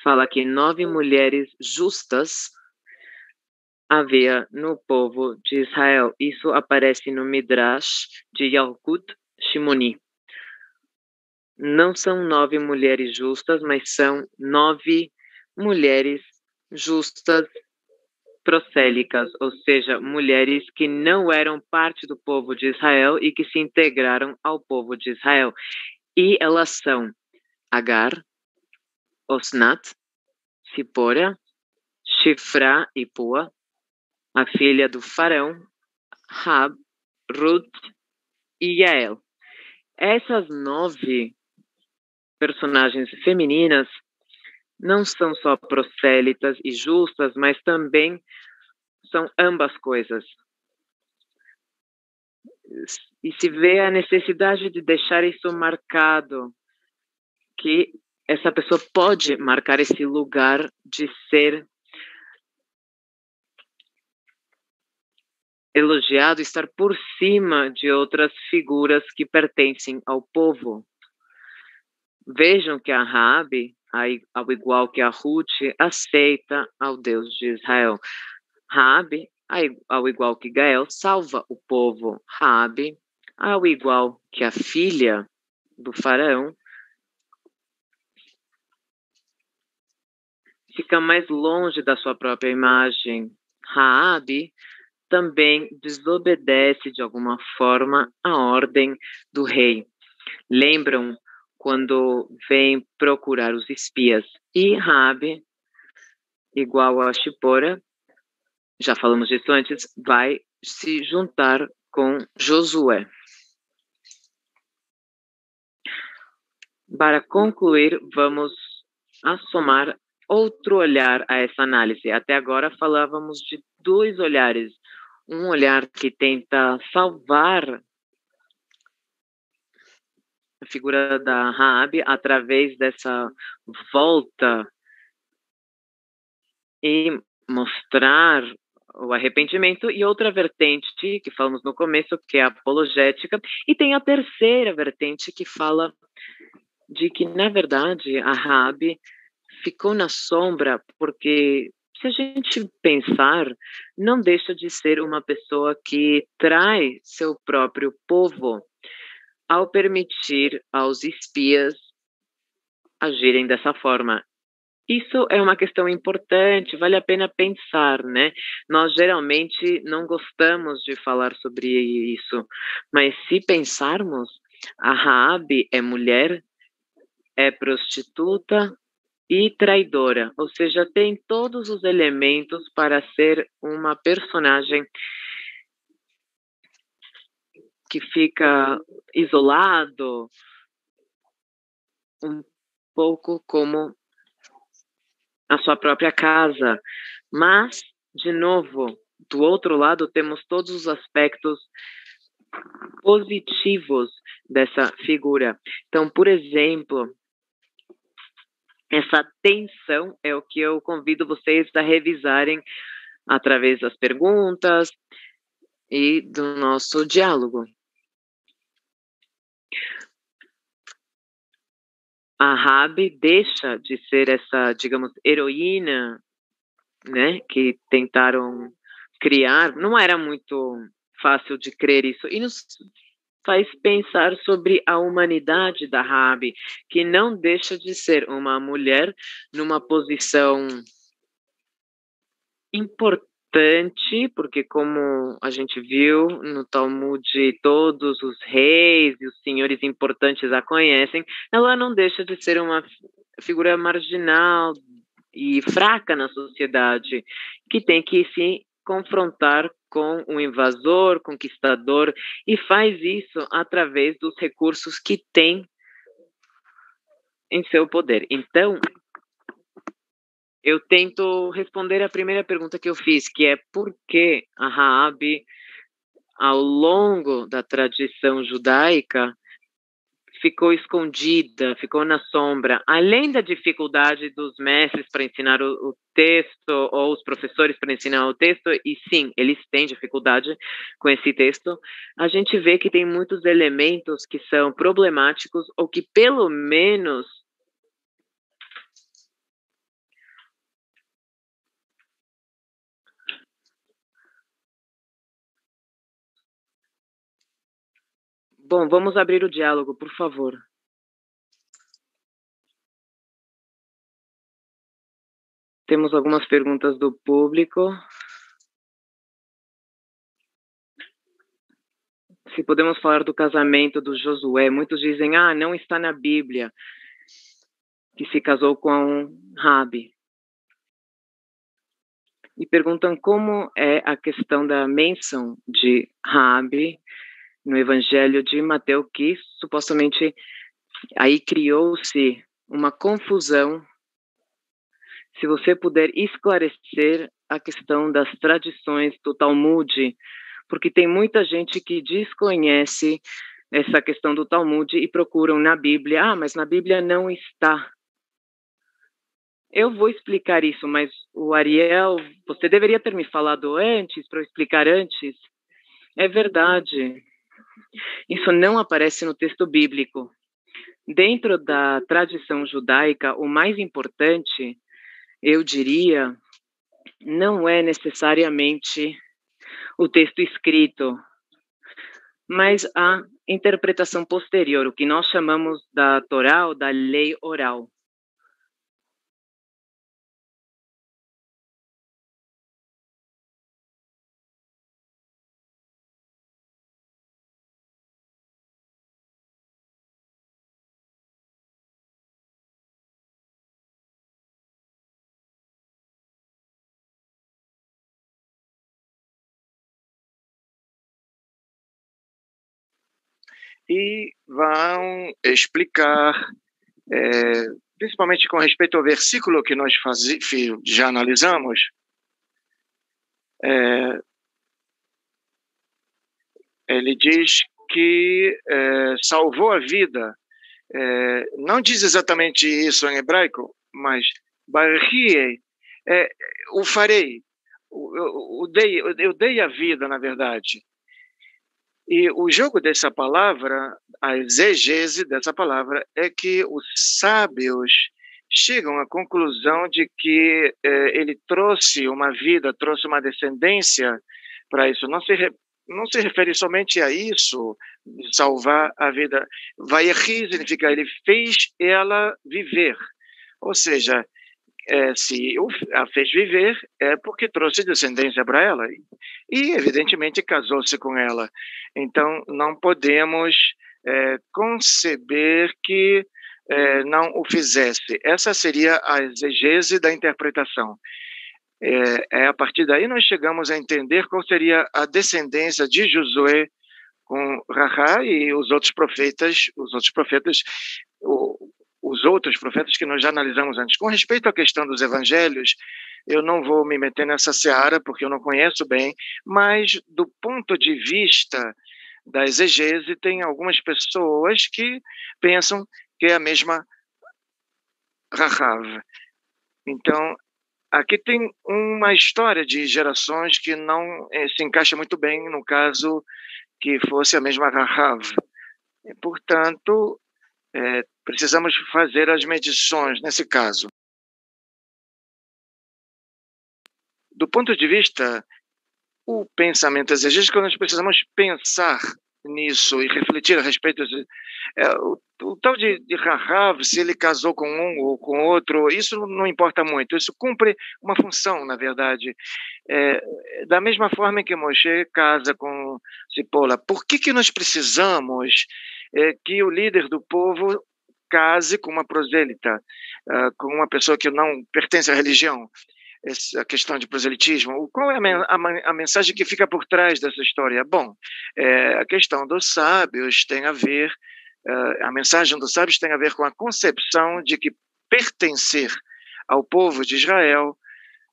fala que nove mulheres justas havia no povo de Israel. Isso aparece no Midrash de Yalkut Shimoni. Não são nove mulheres justas, mas são nove mulheres justas prosélicas, ou seja, mulheres que não eram parte do povo de Israel e que se integraram ao povo de Israel. E elas são Agar, Osnat, Sipora, Shifra e Pua, a filha do faraó, Rab, Ruth e Yael. Essas nove personagens femininas não são só prosélitas e justas, mas também são ambas coisas. E se vê a necessidade de deixar isso marcado, que essa pessoa pode marcar esse lugar de ser elogiado, estar por cima de outras figuras que pertencem ao povo. Vejam que a Rabi, ao igual que a Ruth, aceita ao Deus de Israel. Rabi, ao igual que Gael, salva o povo. Rabi, ao igual que a filha do faraó, fica mais longe da sua própria imagem. Raabe também desobedece de alguma forma a ordem do rei. Lembram quando vem procurar os espias e Raabe, igual a Shipora, já falamos disso antes, vai se juntar com Josué. Para concluir, vamos assomar outro olhar a essa análise. Até agora falávamos de dois olhares. Um olhar que tenta salvar a figura da Raab através dessa volta e mostrar o arrependimento e outra vertente que falamos no começo, que é a apologética, e tem a terceira vertente que fala de que na verdade a Rabi ficou na sombra porque se a gente pensar, não deixa de ser uma pessoa que trai seu próprio povo ao permitir aos espias agirem dessa forma. Isso é uma questão importante, vale a pena pensar, né? Nós geralmente não gostamos de falar sobre isso, mas se pensarmos, a Raabe é mulher, é prostituta, e traidora, ou seja, tem todos os elementos para ser uma personagem que fica isolado, um pouco como a sua própria casa. Mas, de novo, do outro lado, temos todos os aspectos positivos dessa figura. Então, por exemplo, essa tensão é o que eu convido vocês a revisarem através das perguntas e do nosso diálogo. A Rabi deixa de ser essa, digamos, heroína, né, que tentaram criar. Não era muito fácil de crer isso. E nos faz pensar sobre a humanidade da Rabi, que não deixa de ser uma mulher numa posição importante, porque como a gente viu no Talmud, todos os reis e os senhores importantes a conhecem, ela não deixa de ser uma figura marginal e fraca na sociedade, que tem que se confrontar com o invasor, conquistador, e faz isso através dos recursos que tem em seu poder. Então, eu tento responder a primeira pergunta que eu fiz, que é por que a Raab, ao longo da tradição judaica, ficou escondida, ficou na sombra, além da dificuldade dos mestres para ensinar o, o texto ou os professores para ensinar o texto, e sim, eles têm dificuldade com esse texto, a gente vê que tem muitos elementos que são problemáticos ou que pelo menos Bom, vamos abrir o diálogo, por favor. Temos algumas perguntas do público. Se podemos falar do casamento do Josué, muitos dizem: ah, não está na Bíblia que se casou com Rabi. E perguntam como é a questão da menção de Rabi no Evangelho de Mateus, que supostamente aí criou-se uma confusão. Se você puder esclarecer a questão das tradições do Talmud, porque tem muita gente que desconhece essa questão do Talmud e procuram na Bíblia, ah, mas na Bíblia não está. Eu vou explicar isso, mas o Ariel, você deveria ter me falado antes, para eu explicar antes. É verdade. Isso não aparece no texto bíblico. Dentro da tradição judaica, o mais importante, eu diria, não é necessariamente o texto escrito, mas a interpretação posterior, o que nós chamamos da Torá ou da lei oral. E vão explicar, é, principalmente com respeito ao versículo que nós faz, já analisamos, é, ele diz que é, salvou a vida. É, não diz exatamente isso em hebraico, mas Barriei, é, o farei, eu, eu, dei, eu dei a vida, na verdade. E o jogo dessa palavra, a exegese dessa palavra, é que os sábios chegam à conclusão de que eh, ele trouxe uma vida, trouxe uma descendência para isso. Não se, não se refere somente a isso, salvar a vida. Vayechi significa ele fez ela viver. Ou seja, é, se a fez viver, é porque trouxe descendência para ela. E, evidentemente, casou-se com ela. Então, não podemos é, conceber que é, não o fizesse. Essa seria a exegese da interpretação. É, é, a partir daí nós chegamos a entender qual seria a descendência de Josué com Rahá e os outros profetas, os outros profetas, os outros profetas que nós já analisamos antes. Com respeito à questão dos evangelhos, eu não vou me meter nessa seara porque eu não conheço bem, mas do ponto de vista da exegese, tem algumas pessoas que pensam que é a mesma Rahav. Então, aqui tem uma história de gerações que não eh, se encaixa muito bem no caso que fosse a mesma Rahav. Portanto, é, precisamos fazer as medições nesse caso. Do ponto de vista o pensamento exegético, nós precisamos pensar nisso e refletir a respeito de, é, o, o, tal de, de Rahav, se ele casou com um ou com outro, isso não importa muito, isso cumpre uma função, na verdade. É, da mesma forma que Moshe casa com Cipola, por que, que nós precisamos é, que o líder do povo case com uma prosélita, uh, com uma pessoa que não pertence à religião, essa questão de proselitismo. Qual é a, mensagem que fica por trás dessa história? Bom, é, a questão dos sábios tem a ver, uh, a mensagem dos sábios tem a ver com a concepção de que pertencer ao povo de Israel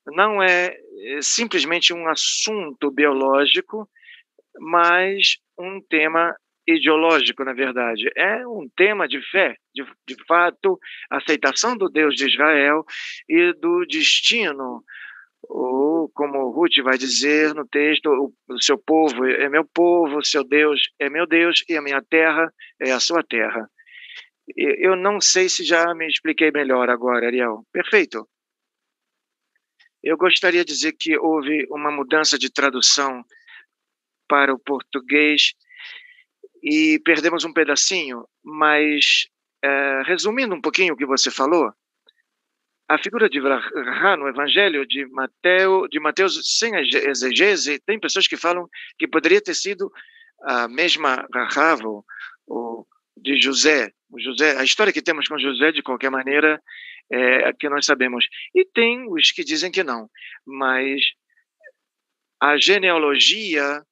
não é, é simplesmente um assunto biológico, mas um tema ideológico, na verdade, é um tema de fé, de, de fato, aceitação do Deus de Israel e do destino, ou como Ruth vai dizer no texto, o, seu povo é meu povo, o seu Deus é meu Deus e a minha terra é a sua terra. Eu não sei se já me expliquei melhor agora, Ariel. Perfeito. Eu gostaria de dizer que houve uma mudança de tradução para o português e perdemos um pedacinho, mas é, resumindo um pouquinho o que você falou, a figura de Vrahá no Evangelho de Mateus, de Mateus sem exegese, tem pessoas que falam que poderia ter sido a mesma Rahav, ou de José. O José, a história que temos com José, de qualquer maneira, é a que nós sabemos. E tem os que dizem que não, mas a genealogia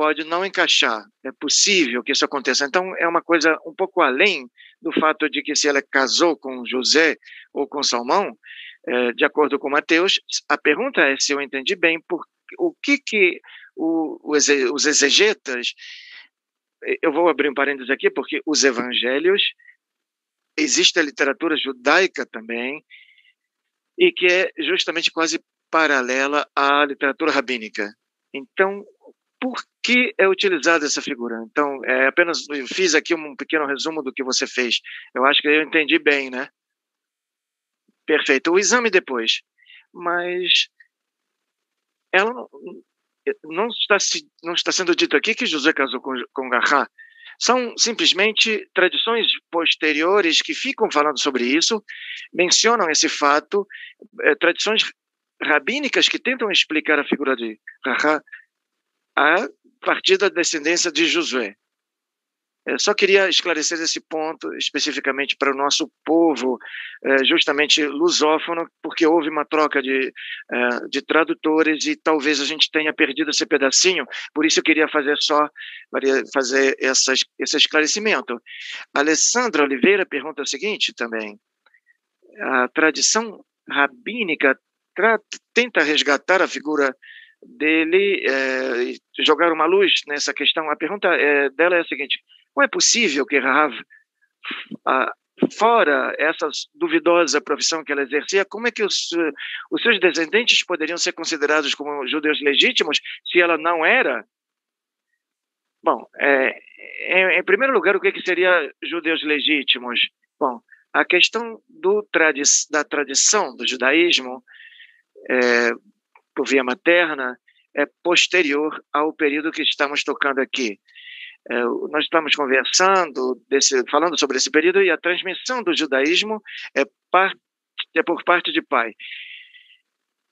pode não encaixar. É possível que isso aconteça. Então, é uma coisa um pouco além do fato de que se ela casou com José ou com Salmão, é, de acordo com Mateus, a pergunta é se eu entendi bem, por, o que que o, os, exegetas, eu vou abrir um parênteses aqui, porque os evangelhos, existe a literatura judaica também, e que é justamente quase paralela à literatura rabínica. Então, por que é utilizada essa figura? Então, é apenas fiz aqui um pequeno resumo do que você fez. Eu acho que eu entendi bem, né? Perfeito. O exame depois. Mas ela não, não está, não está sendo dito aqui que José casou com, com Garra. São simplesmente tradições posteriores que ficam falando sobre isso, mencionam esse fato, é, tradições rabínicas que tentam explicar a figura de Garra a partir da descendência de Josué. Eu só queria esclarecer esse ponto especificamente para o nosso povo, eh, justamente lusófono, porque houve uma troca de, eh, de tradutores e talvez a gente tenha perdido esse pedacinho, por isso eu queria fazer só fazer essa, esse esclarecimento. Alessandra Oliveira pergunta o seguinte também: a tradição rabínica tenta resgatar a figura dele é, jogar uma luz nessa questão. A pergunta é, dela é a seguinte: como é possível que Rav, a, fora essa duvidosa profissão que ela exercia, como é que os, os seus descendentes poderiam ser considerados como judeus legítimos se ela não era? Bom, é, em, em, primeiro lugar, o que, que seria judeus legítimos? Bom, a questão do tradi da tradição do judaísmo é, por via materna é posterior ao período que estamos tocando aqui. É, nós estamos conversando, desse, falando sobre esse período, e a transmissão do judaísmo é, é por parte de pai.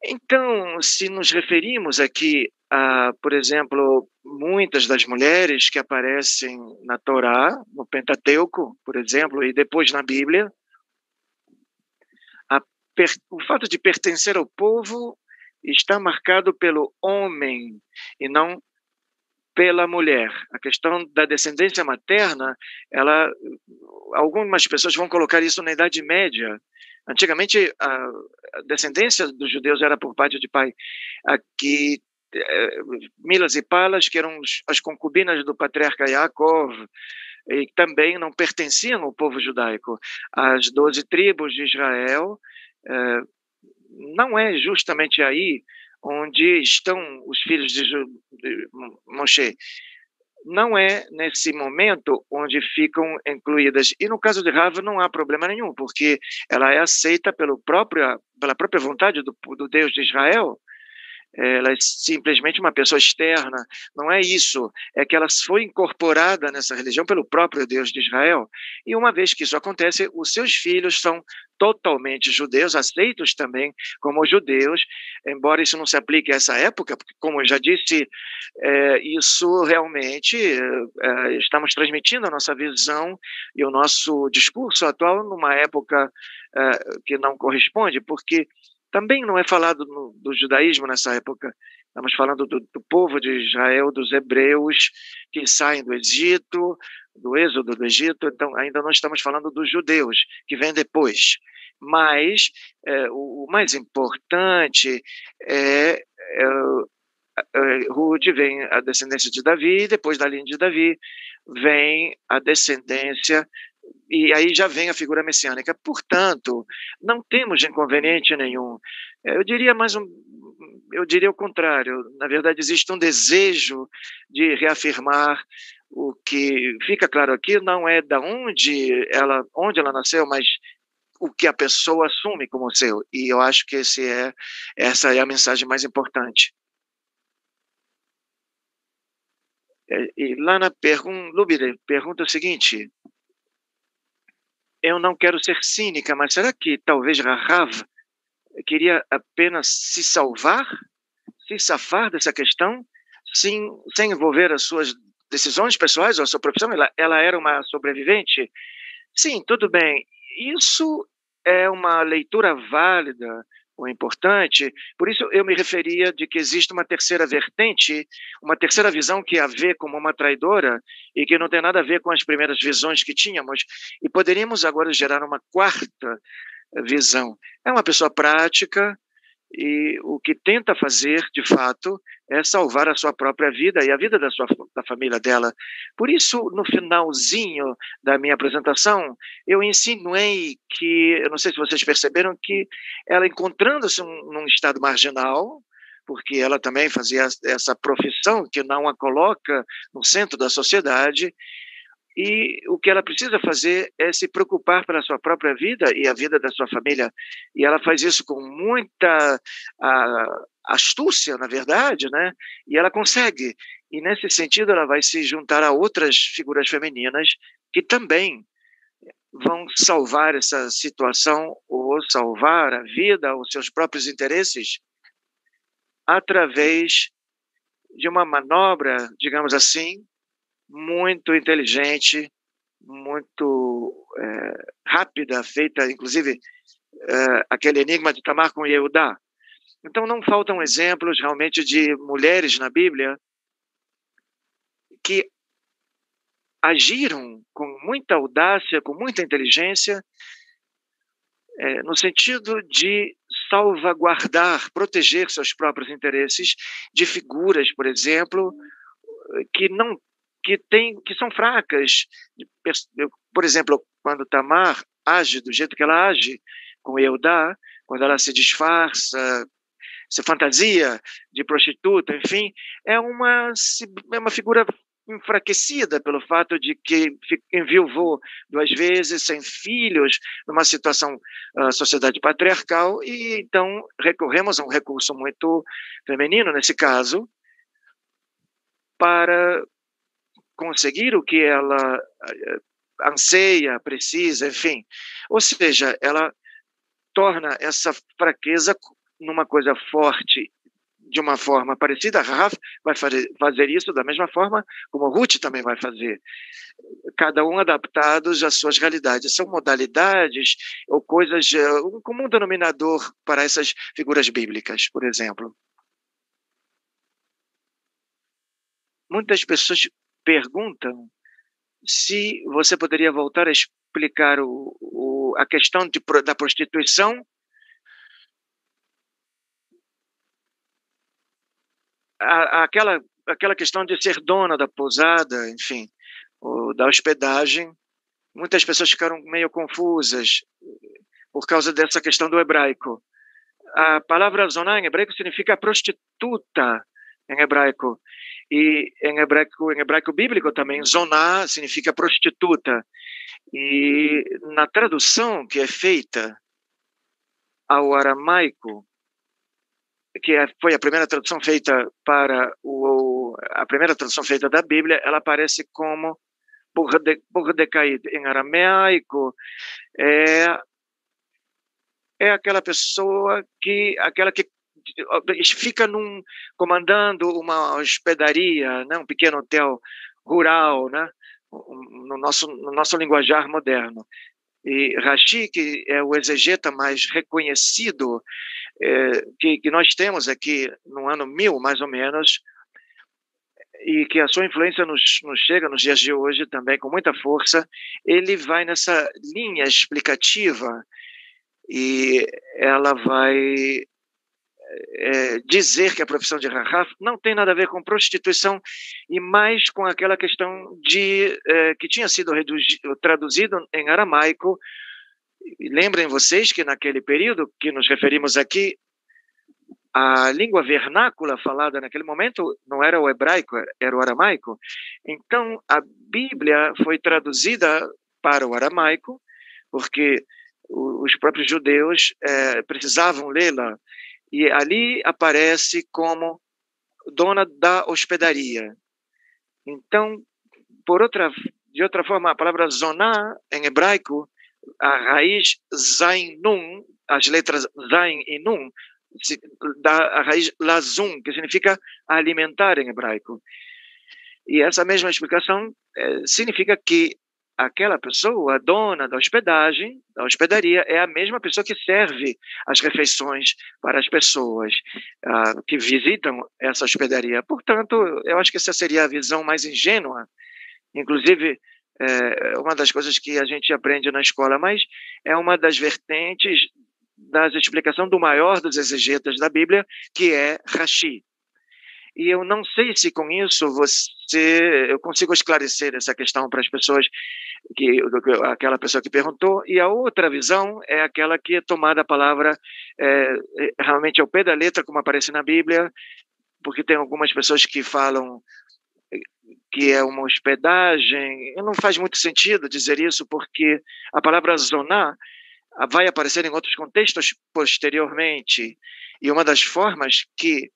Então, se nos referimos aqui a, por exemplo, muitas das mulheres que aparecem na Torá, no Pentateuco, por exemplo, e depois na Bíblia, a, o fato de pertencer ao povo está marcado pelo homem e não pela mulher. A questão da descendência materna, ela, algumas pessoas vão colocar isso na Idade Média. Antigamente, a descendência dos judeus era por parte de pai. Aqui, eh, Milas e Palas, que eram as concubinas do patriarca Yaakov, e também não pertenciam ao povo judaico. As doze tribos de Israel, eh, não é justamente aí onde estão os filhos de, Moshe. Não é nesse momento onde ficam incluídas. E no caso de Rava não há problema nenhum, porque ela é aceita pelo próprio, pela própria vontade do, do Deus de Israel, ela é simplesmente uma pessoa externa. Não é isso. É que ela foi incorporada nessa religião pelo próprio Deus de Israel. E uma vez que isso acontece, os seus filhos são totalmente judeus, aceitos também como judeus, embora isso não se aplique a essa época, porque, como eu já disse, é, isso realmente é, estamos transmitindo a nossa visão e o nosso discurso atual numa época é, que não corresponde, porque também não é falado no, do judaísmo nessa época. Estamos falando do, do, povo de Israel, dos hebreus que saem do Egito, do êxodo do Egito, então ainda não estamos falando dos judeus, que vêm depois. Mas é, o, o, mais importante é, é, é, vem a descendência de Davi, depois da linha de Davi vem a descendência e aí já vem a figura messiânica. Portanto, não temos inconveniente nenhum. É, eu diria mais um, eu diria o contrário. Na verdade, existe um desejo de reafirmar o que fica claro aqui não é da onde ela, onde ela nasceu, mas o que a pessoa assume como seu. E eu acho que esse é essa é a mensagem mais importante. É, e lá na pergunta, Lubire pergunta o seguinte: eu não quero ser cínica, mas será que talvez Rahav queria apenas se salvar, se safar dessa questão, sem, sem envolver as suas decisões pessoais ou a sua profissão. Ela, ela era uma sobrevivente. Sim, tudo bem. Isso é uma leitura válida ou importante. Por isso eu me referia de que existe uma terceira vertente, uma terceira visão que a vê como uma traidora e que não tem nada a ver com as primeiras visões que tínhamos. E poderíamos agora gerar uma quarta visão. É uma pessoa prática, e o que tenta fazer, de fato, é salvar a sua própria vida e a vida da sua da família dela. Por isso, no finalzinho da minha apresentação, eu insinuei que, eu não sei se vocês perceberam que ela encontrando-se num estado marginal, porque ela também fazia essa profissão que não a coloca no centro da sociedade, e o que ela precisa fazer é se preocupar pela sua própria vida e a vida da sua família. E ela faz isso com muita a, astúcia, na verdade, né? E ela consegue. E nesse sentido, ela vai se juntar a outras figuras femininas que também vão salvar essa situação ou salvar a vida, os seus próprios interesses, através de uma manobra, digamos assim, muito inteligente, muito é, rápida, feita, inclusive, é, aquele enigma de Tamar com Yehudá. Então, não faltam exemplos realmente de mulheres na Bíblia que agiram com muita audácia, com muita inteligência, é, no sentido de salvaguardar, proteger seus próprios interesses de figuras, por exemplo, que não que tem que são fracas. Por exemplo, quando Tamar age do jeito que ela age com Eudá, quando ela se disfarça, se fantasia de prostituta, enfim, é uma é uma figura enfraquecida pelo fato de que enviuvou duas vezes, sem filhos, numa situação, uh, sociedade patriarcal, e então recorremos a um recurso muito feminino, nesse caso, para conseguir o que ela eh, anseia, precisa, enfim. Ou seja, ela torna essa fraqueza numa coisa forte de uma forma parecida. Raf vai fazer isso da mesma forma como Ruth também vai fazer. Cada um adaptados às suas realidades. São modalidades ou coisas, eh, um comum denominador para essas figuras bíblicas, por exemplo. Muitas pessoas perguntam se você poderia voltar a explicar o, o, a questão de, da prostituição? A, aquela aquela questão de ser dona da pousada, enfim, da hospedagem, muitas pessoas ficaram meio confusas por causa dessa questão do hebraico. A palavra zoná em hebraico significa prostituta em hebraico. E em hebraico, em hebraico bíblico também, zoná significa prostituta. E na tradução que é feita ao aramaico, que é, foi a primeira tradução feita para o a primeira tradução feita da Bíblia, ela aparece como Bordecai em aramaico é é aquela pessoa que aquela que fica num, comandando uma hospedaria, né, um pequeno hotel rural, né, no nosso, no nosso linguajar moderno. E Rashi, que é o exegeta mais reconhecido é, que, que nós temos aqui no ano mil, mais ou menos, e que a sua influência nos, nos, chega nos dias de hoje também com muita força, ele vai nessa linha explicativa e ela vai é, dizer que a profissão de Rahaf não tem nada a ver com prostituição e mais com aquela questão de é, que tinha sido traduzido em aramaico. lembrem vocês que naquele período que nos referimos aqui, a língua vernácula falada naquele momento não era o hebraico, era o aramaico. Então, a Bíblia foi traduzida para o aramaico, porque os próprios judeus é, precisavam lê-la e ali aparece como dona da hospedaria. Então, por outra, de outra forma, a palavra zoná em hebraico, a raiz zainun, as letras Zain e Nun, da raiz lazum, que significa alimentar em hebraico. E essa mesma explicação é, significa que aquela pessoa, a dona da hospedagem, da hospedaria, é a mesma pessoa que serve as refeições para as pessoas uh, que visitam essa hospedaria. Portanto, eu acho que essa seria a visão mais ingênua, inclusive é uma das coisas que a gente aprende na escola, mas é uma das vertentes da explicação do maior dos exegetas da Bíblia, que é Rashi. E eu não sei se com isso você eu consigo esclarecer essa questão para as pessoas que aquela pessoa que perguntou e a outra visão é aquela que é tomada a palavra é, realmente ao pé da letra como aparece na Bíblia, porque tem algumas pessoas que falam que é uma hospedagem. Não faz muito sentido dizer isso porque a palavra zonar vai aparecer em outros contextos posteriormente. E uma das formas que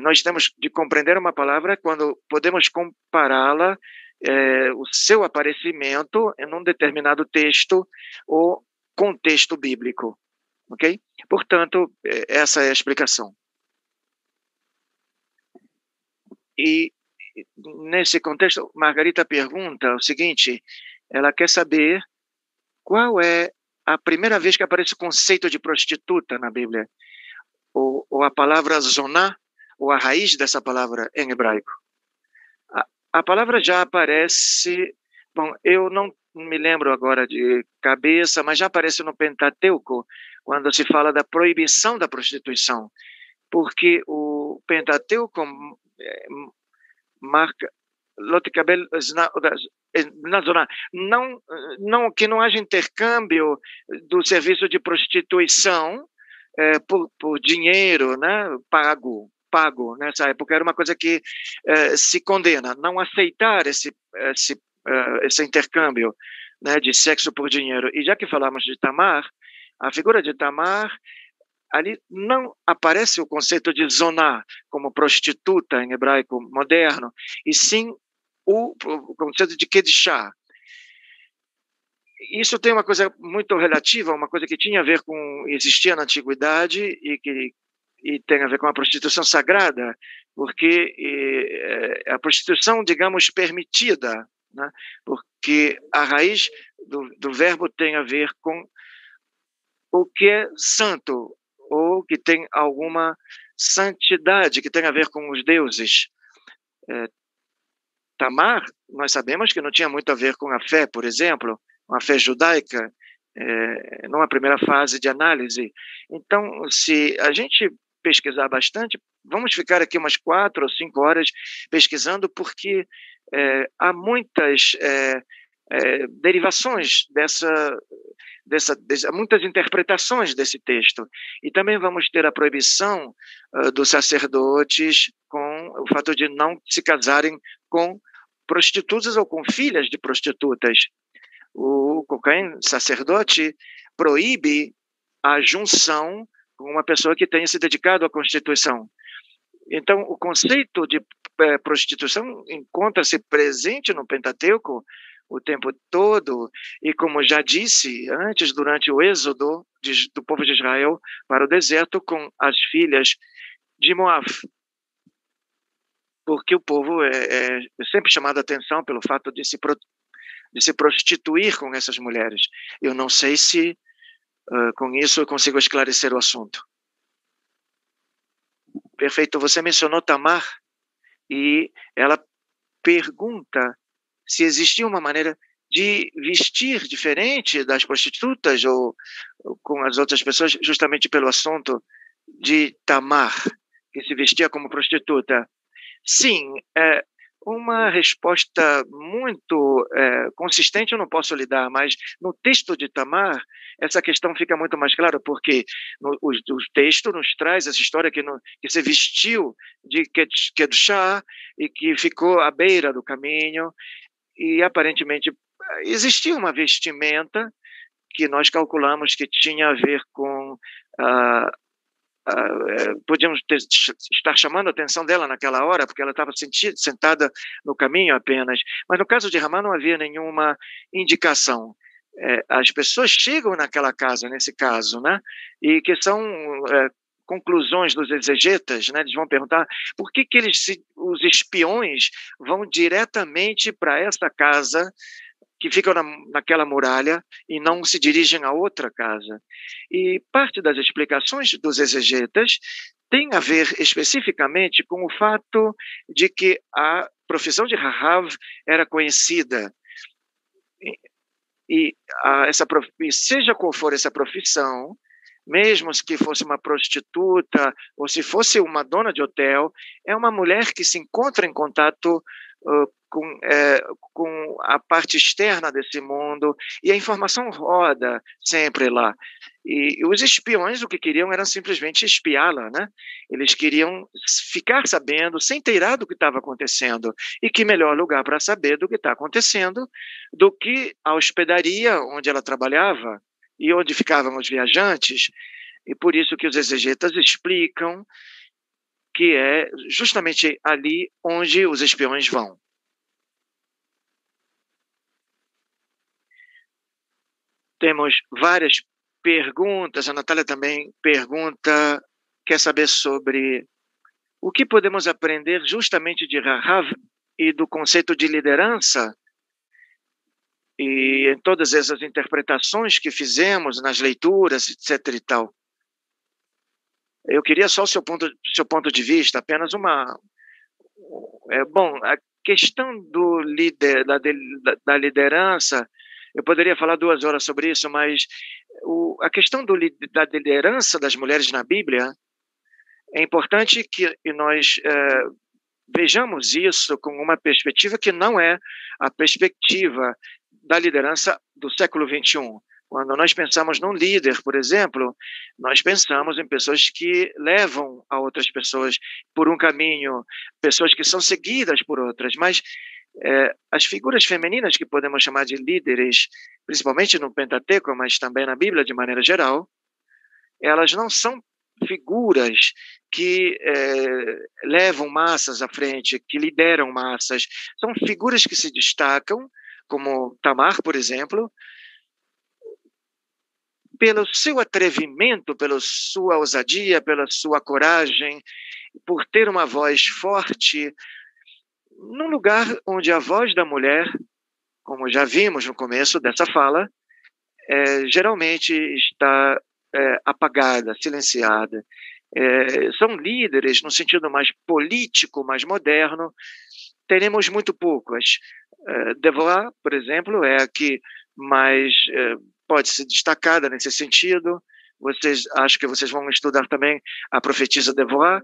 nós temos de compreender uma palavra é quando podemos compará-la, eh, o seu aparecimento em um determinado texto ou contexto bíblico. Ok? Portanto, eh, essa é a explicação. E nesse contexto, Margarita pergunta o seguinte: ela quer saber qual é a primeira vez que aparece o conceito de prostituta na Bíblia, ou, ou a palavra zoná, ou a raiz dessa palavra em hebraico. A, a palavra já aparece, bom, eu não me lembro agora de cabeça, mas já aparece no Pentateuco, quando se fala da proibição da prostituição, porque o Pentateuco marca não não que não haja intercâmbio do serviço de prostituição é, por, por dinheiro né pago pago nessa época era uma coisa que é, se condena não aceitar esse esse é, esse intercâmbio né de sexo por dinheiro e já que falamos de Tamar a figura de Tamar ali não aparece o conceito de zonar como prostituta em hebraico moderno, e sim o, o conceito de kedishá. Isso tem uma coisa muito relativa, uma coisa que tinha a ver com existia na antiguidade e que e tem a ver com a prostituição sagrada, porque é, a prostituição, digamos, permitida, né? porque a raiz do, do verbo tem a ver com o que é santo, ou que tem alguma santidade que tem a ver com os deuses. É, Tamar, nós sabemos que não tinha muito a ver com a fé, por exemplo, uma fé judaica, é, numa primeira fase de análise. Então, se a gente pesquisar bastante, vamos ficar aqui umas quatro ou cinco horas pesquisando, porque é, há muitas é, é, derivações dessa, dessa, dessa, muitas interpretações desse texto. E também vamos ter a proibição uh, dos sacerdotes com o fato de não se casarem com prostitutas ou com filhas de prostitutas. O Cocaine, sacerdote, proíbe a junção uma pessoa que tenha se dedicado à Constituição. Então, o conceito de eh, prostituição encontra-se presente no Pentateuco o tempo todo, e como já disse antes, durante o êxodo de, do povo de Israel para o deserto com as filhas de Moab. Porque o povo é, é, é sempre chamado a atenção pelo fato de se, pro, de se prostituir com essas mulheres. Eu não sei se uh, com isso eu consigo esclarecer o assunto. Perfeito. Você mencionou Tamar e ela pergunta se existia uma maneira de vestir diferente das prostitutas ou, ou, com as outras pessoas, justamente pelo assunto de Tamar, que se vestia como prostituta. Sim, é, uma resposta muito é, consistente eu não posso lhe dar, mas no texto de Tamar, essa questão fica muito mais clara, porque no, o, o, texto nos traz essa história que, no, que se vestiu de Kedushá e que ficou à beira do caminho, e aparentemente existia uma vestimenta que nós calculamos que tinha a ver com ah, ah, podíamos ter, estar chamando a atenção dela naquela hora, porque ela estava sentada no caminho apenas. Mas no caso de Ramá não havia nenhuma indicação. É, as pessoas chegam naquela casa, nesse caso, né? E que são é, conclusões dos exegetas, né? Eles vão perguntar por que que eles, os espiões, vão diretamente para essa casa que ficam na, naquela muralha e não se dirigem a outra casa. E parte das explicações dos exegetas tem a ver especificamente com o fato de que a profissão de Rahav era conhecida. E, e a, essa, seja qual for essa profissão, mesmo que fosse uma prostituta ou se fosse uma dona de hotel, é uma mulher que se encontra em contato uh, com, é, com a parte externa desse mundo e a informação roda sempre lá. E, e os espiões o que queriam era simplesmente espiá-la, né? Eles queriam ficar sabendo, sem teirar do que estava acontecendo. E que melhor lugar para saber do que está acontecendo do que a hospedaria onde ela trabalhava e onde ficavam os viajantes. E por isso que os exegetas explicam que é justamente ali onde os espiões vão. Temos várias perguntas. A Natália também pergunta, quer saber sobre o que podemos aprender justamente de Rahav e do conceito de liderança e em todas essas interpretações que fizemos nas leituras, etc. e tal. Eu queria só o seu ponto, seu ponto de vista, apenas uma. É, bom, a questão do líder, da, da liderança eu poderia falar duas horas sobre isso, mas o, a questão do, da liderança das mulheres na Bíblia é importante que nós é, vejamos isso com uma perspectiva que não é a perspectiva da liderança do século 21. Quando nós pensamos num líder, por exemplo, nós pensamos em pessoas que levam a outras pessoas por um caminho, pessoas que são seguidas por outras, mas as figuras femininas que podemos chamar de líderes, principalmente no Pentateuco, mas também na Bíblia de maneira geral, elas não são figuras que é, levam massas à frente, que lideram massas. São figuras que se destacam, como Tamar, por exemplo, pelo seu atrevimento, pela sua ousadia, pela sua coragem, por ter uma voz forte, num lugar onde a voz da mulher, como já vimos no começo dessa fala, é, geralmente está é, apagada, silenciada. É, são líderes no sentido mais político, mais moderno. Teremos muito poucas. É, Devoir, por exemplo, é a que mais é, pode ser destacada nesse sentido. Vocês acho que vocês vão estudar também a profetisa Devoir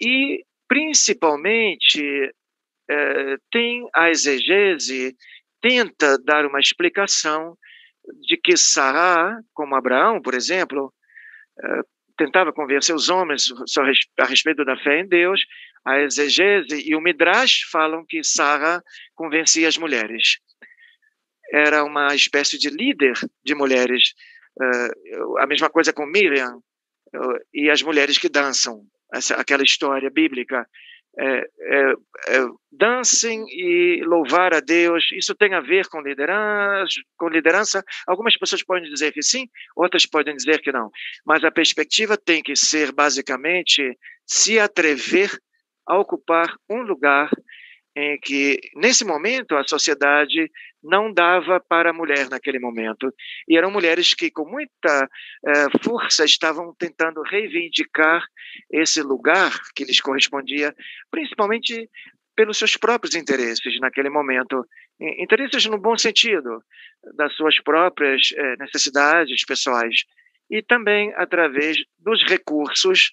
e principalmente é, tem a exegese tenta dar uma explicação de que Sará, como Abraão, por exemplo, é, tentava convencer os homens a respeito da fé em Deus, a exegese e o Midrash falam que Sarah convencia as mulheres. Era uma espécie de líder de mulheres. Uh, a mesma coisa com Miriam uh, e as mulheres que dançam, essa, aquela história bíblica é, é, é, dancem e louvar a Deus, isso tem a ver com liderança, com liderança? Algumas pessoas podem dizer que sim, outras podem dizer que não. Mas a perspectiva tem que ser, basicamente, se atrever a ocupar um lugar em que, nesse momento, a sociedade não dava para a mulher naquele momento. E eram mulheres que, com muita eh, força, estavam tentando reivindicar esse lugar que lhes correspondia, principalmente pelos seus próprios interesses naquele momento. Interesses no bom sentido, das suas próprias eh, necessidades pessoais. E também através dos recursos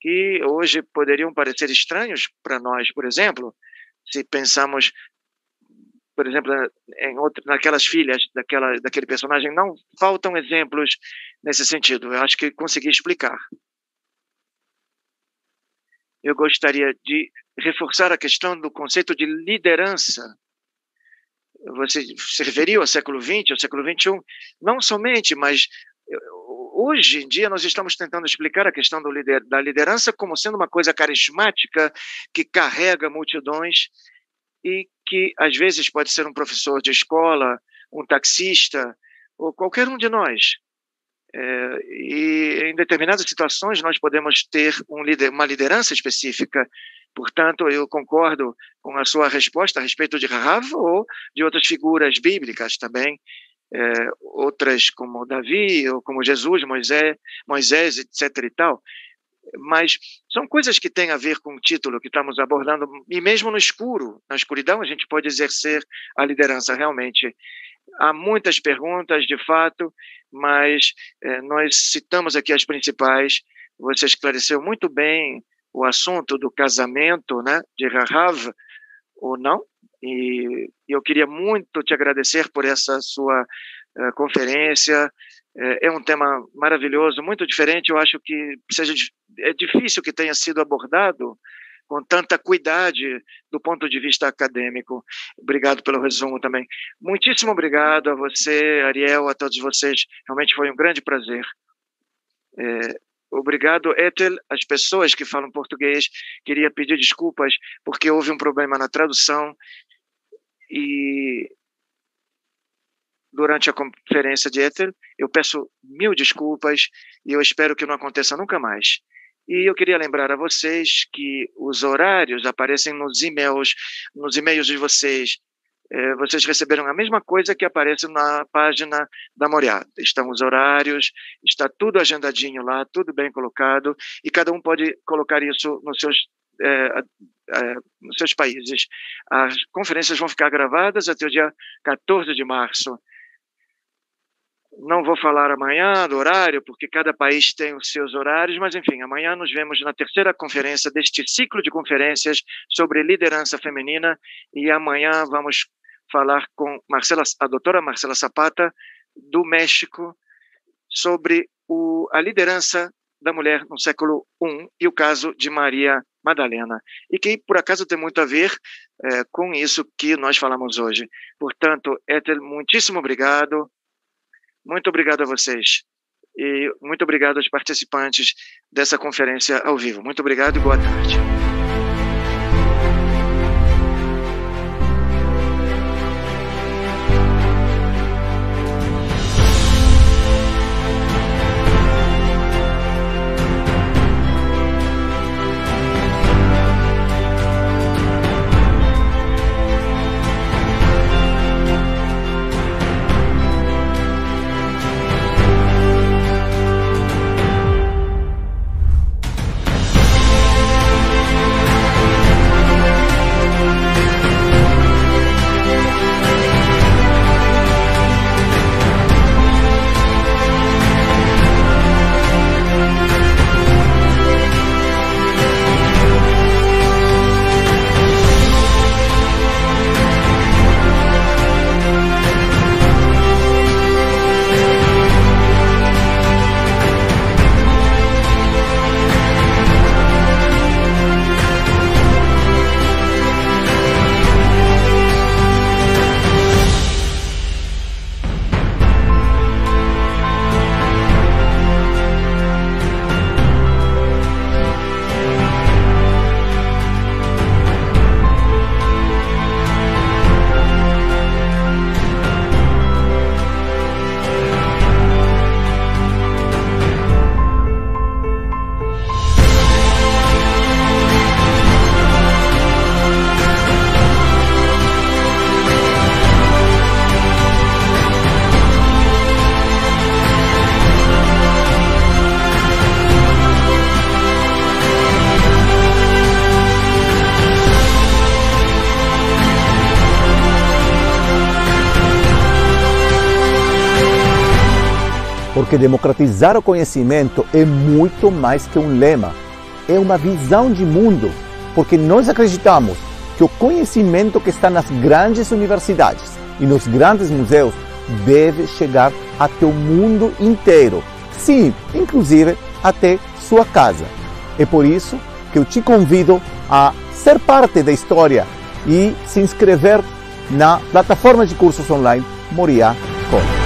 que hoje poderiam parecer estranhos para nós, por exemplo, se pensamos, por exemplo, em outro, naquelas filhas daquela, daquele personagem, não faltam exemplos nesse sentido. Eu acho que consegui explicar. Eu gostaria de reforçar a questão do conceito de liderança. Você se referiu ao século XX, ao século XXI, não somente, mas hoje em dia nós estamos tentando explicar a questão lider, da liderança como sendo uma coisa carismática que carrega multidões e que às vezes pode ser um professor de escola, um taxista, ou qualquer um de nós. É, e em determinadas situações nós podemos ter um líder, uma liderança específica. Portanto, eu concordo com a sua resposta a respeito de Rahav ou de outras figuras bíblicas também, é, outras como Davi ou como Jesus, Moisés, Moisés, etc. e tal. Mas são coisas que têm a ver com o título que estamos abordando, e mesmo no escuro, na escuridão, a gente pode exercer a liderança realmente. Há muitas perguntas, de fato, mas é, nós citamos aqui as principais. Você esclareceu muito bem o assunto do casamento né, de Rahav, ou não, e eu queria muito te agradecer por essa sua uh, conferência. É, é um tema maravilhoso, muito diferente. Eu acho que seja é difícil que tenha sido abordado com tanta cuidade do ponto de vista acadêmico. Obrigado pelo resumo também. Muitíssimo obrigado a você, Ariel, a todos vocês. Realmente foi um grande prazer. É, Obrigado, Ethel. As pessoas que falam português, queria pedir desculpas porque houve um problema na tradução e durante a conferência de Ethel, eu peço mil desculpas e eu espero que não aconteça nunca mais. E eu queria lembrar a vocês que os horários aparecem nos e-mails, nos e-mails de vocês é, vocês receberam a mesma coisa que aparece na página da Moriá. Estão os horários, está tudo agendadinho lá, tudo bem colocado, e cada um pode colocar isso nos seus, nos seus países. As conferências vão ficar gravadas até o dia 14 de março. Não vou falar amanhã do horário, porque cada país tem os seus horários, mas enfim, amanhã nos vemos na terceira conferência deste ciclo de conferências sobre liderança feminina e amanhã vamos falar com Marcela, a doutora Marcela Zapata, do México, sobre o, a liderança da mulher no século I e o caso de Maria Madalena, e que por acaso tem muito a ver é, com isso que nós falamos hoje. Portanto, Ethel, muitíssimo obrigado, muito obrigado a vocês, e muito obrigado aos participantes dessa conferência ao vivo. Muito obrigado e boa tarde. Porque democratizar o conhecimento é muito mais que um lema, é uma visão de mundo, porque nós acreditamos que o conhecimento que está nas grandes universidades e nos grandes museus deve chegar até o mundo inteiro, sim, inclusive até sua casa. É por isso que eu te convido a ser parte da história e se inscrever na plataforma de cursos online College.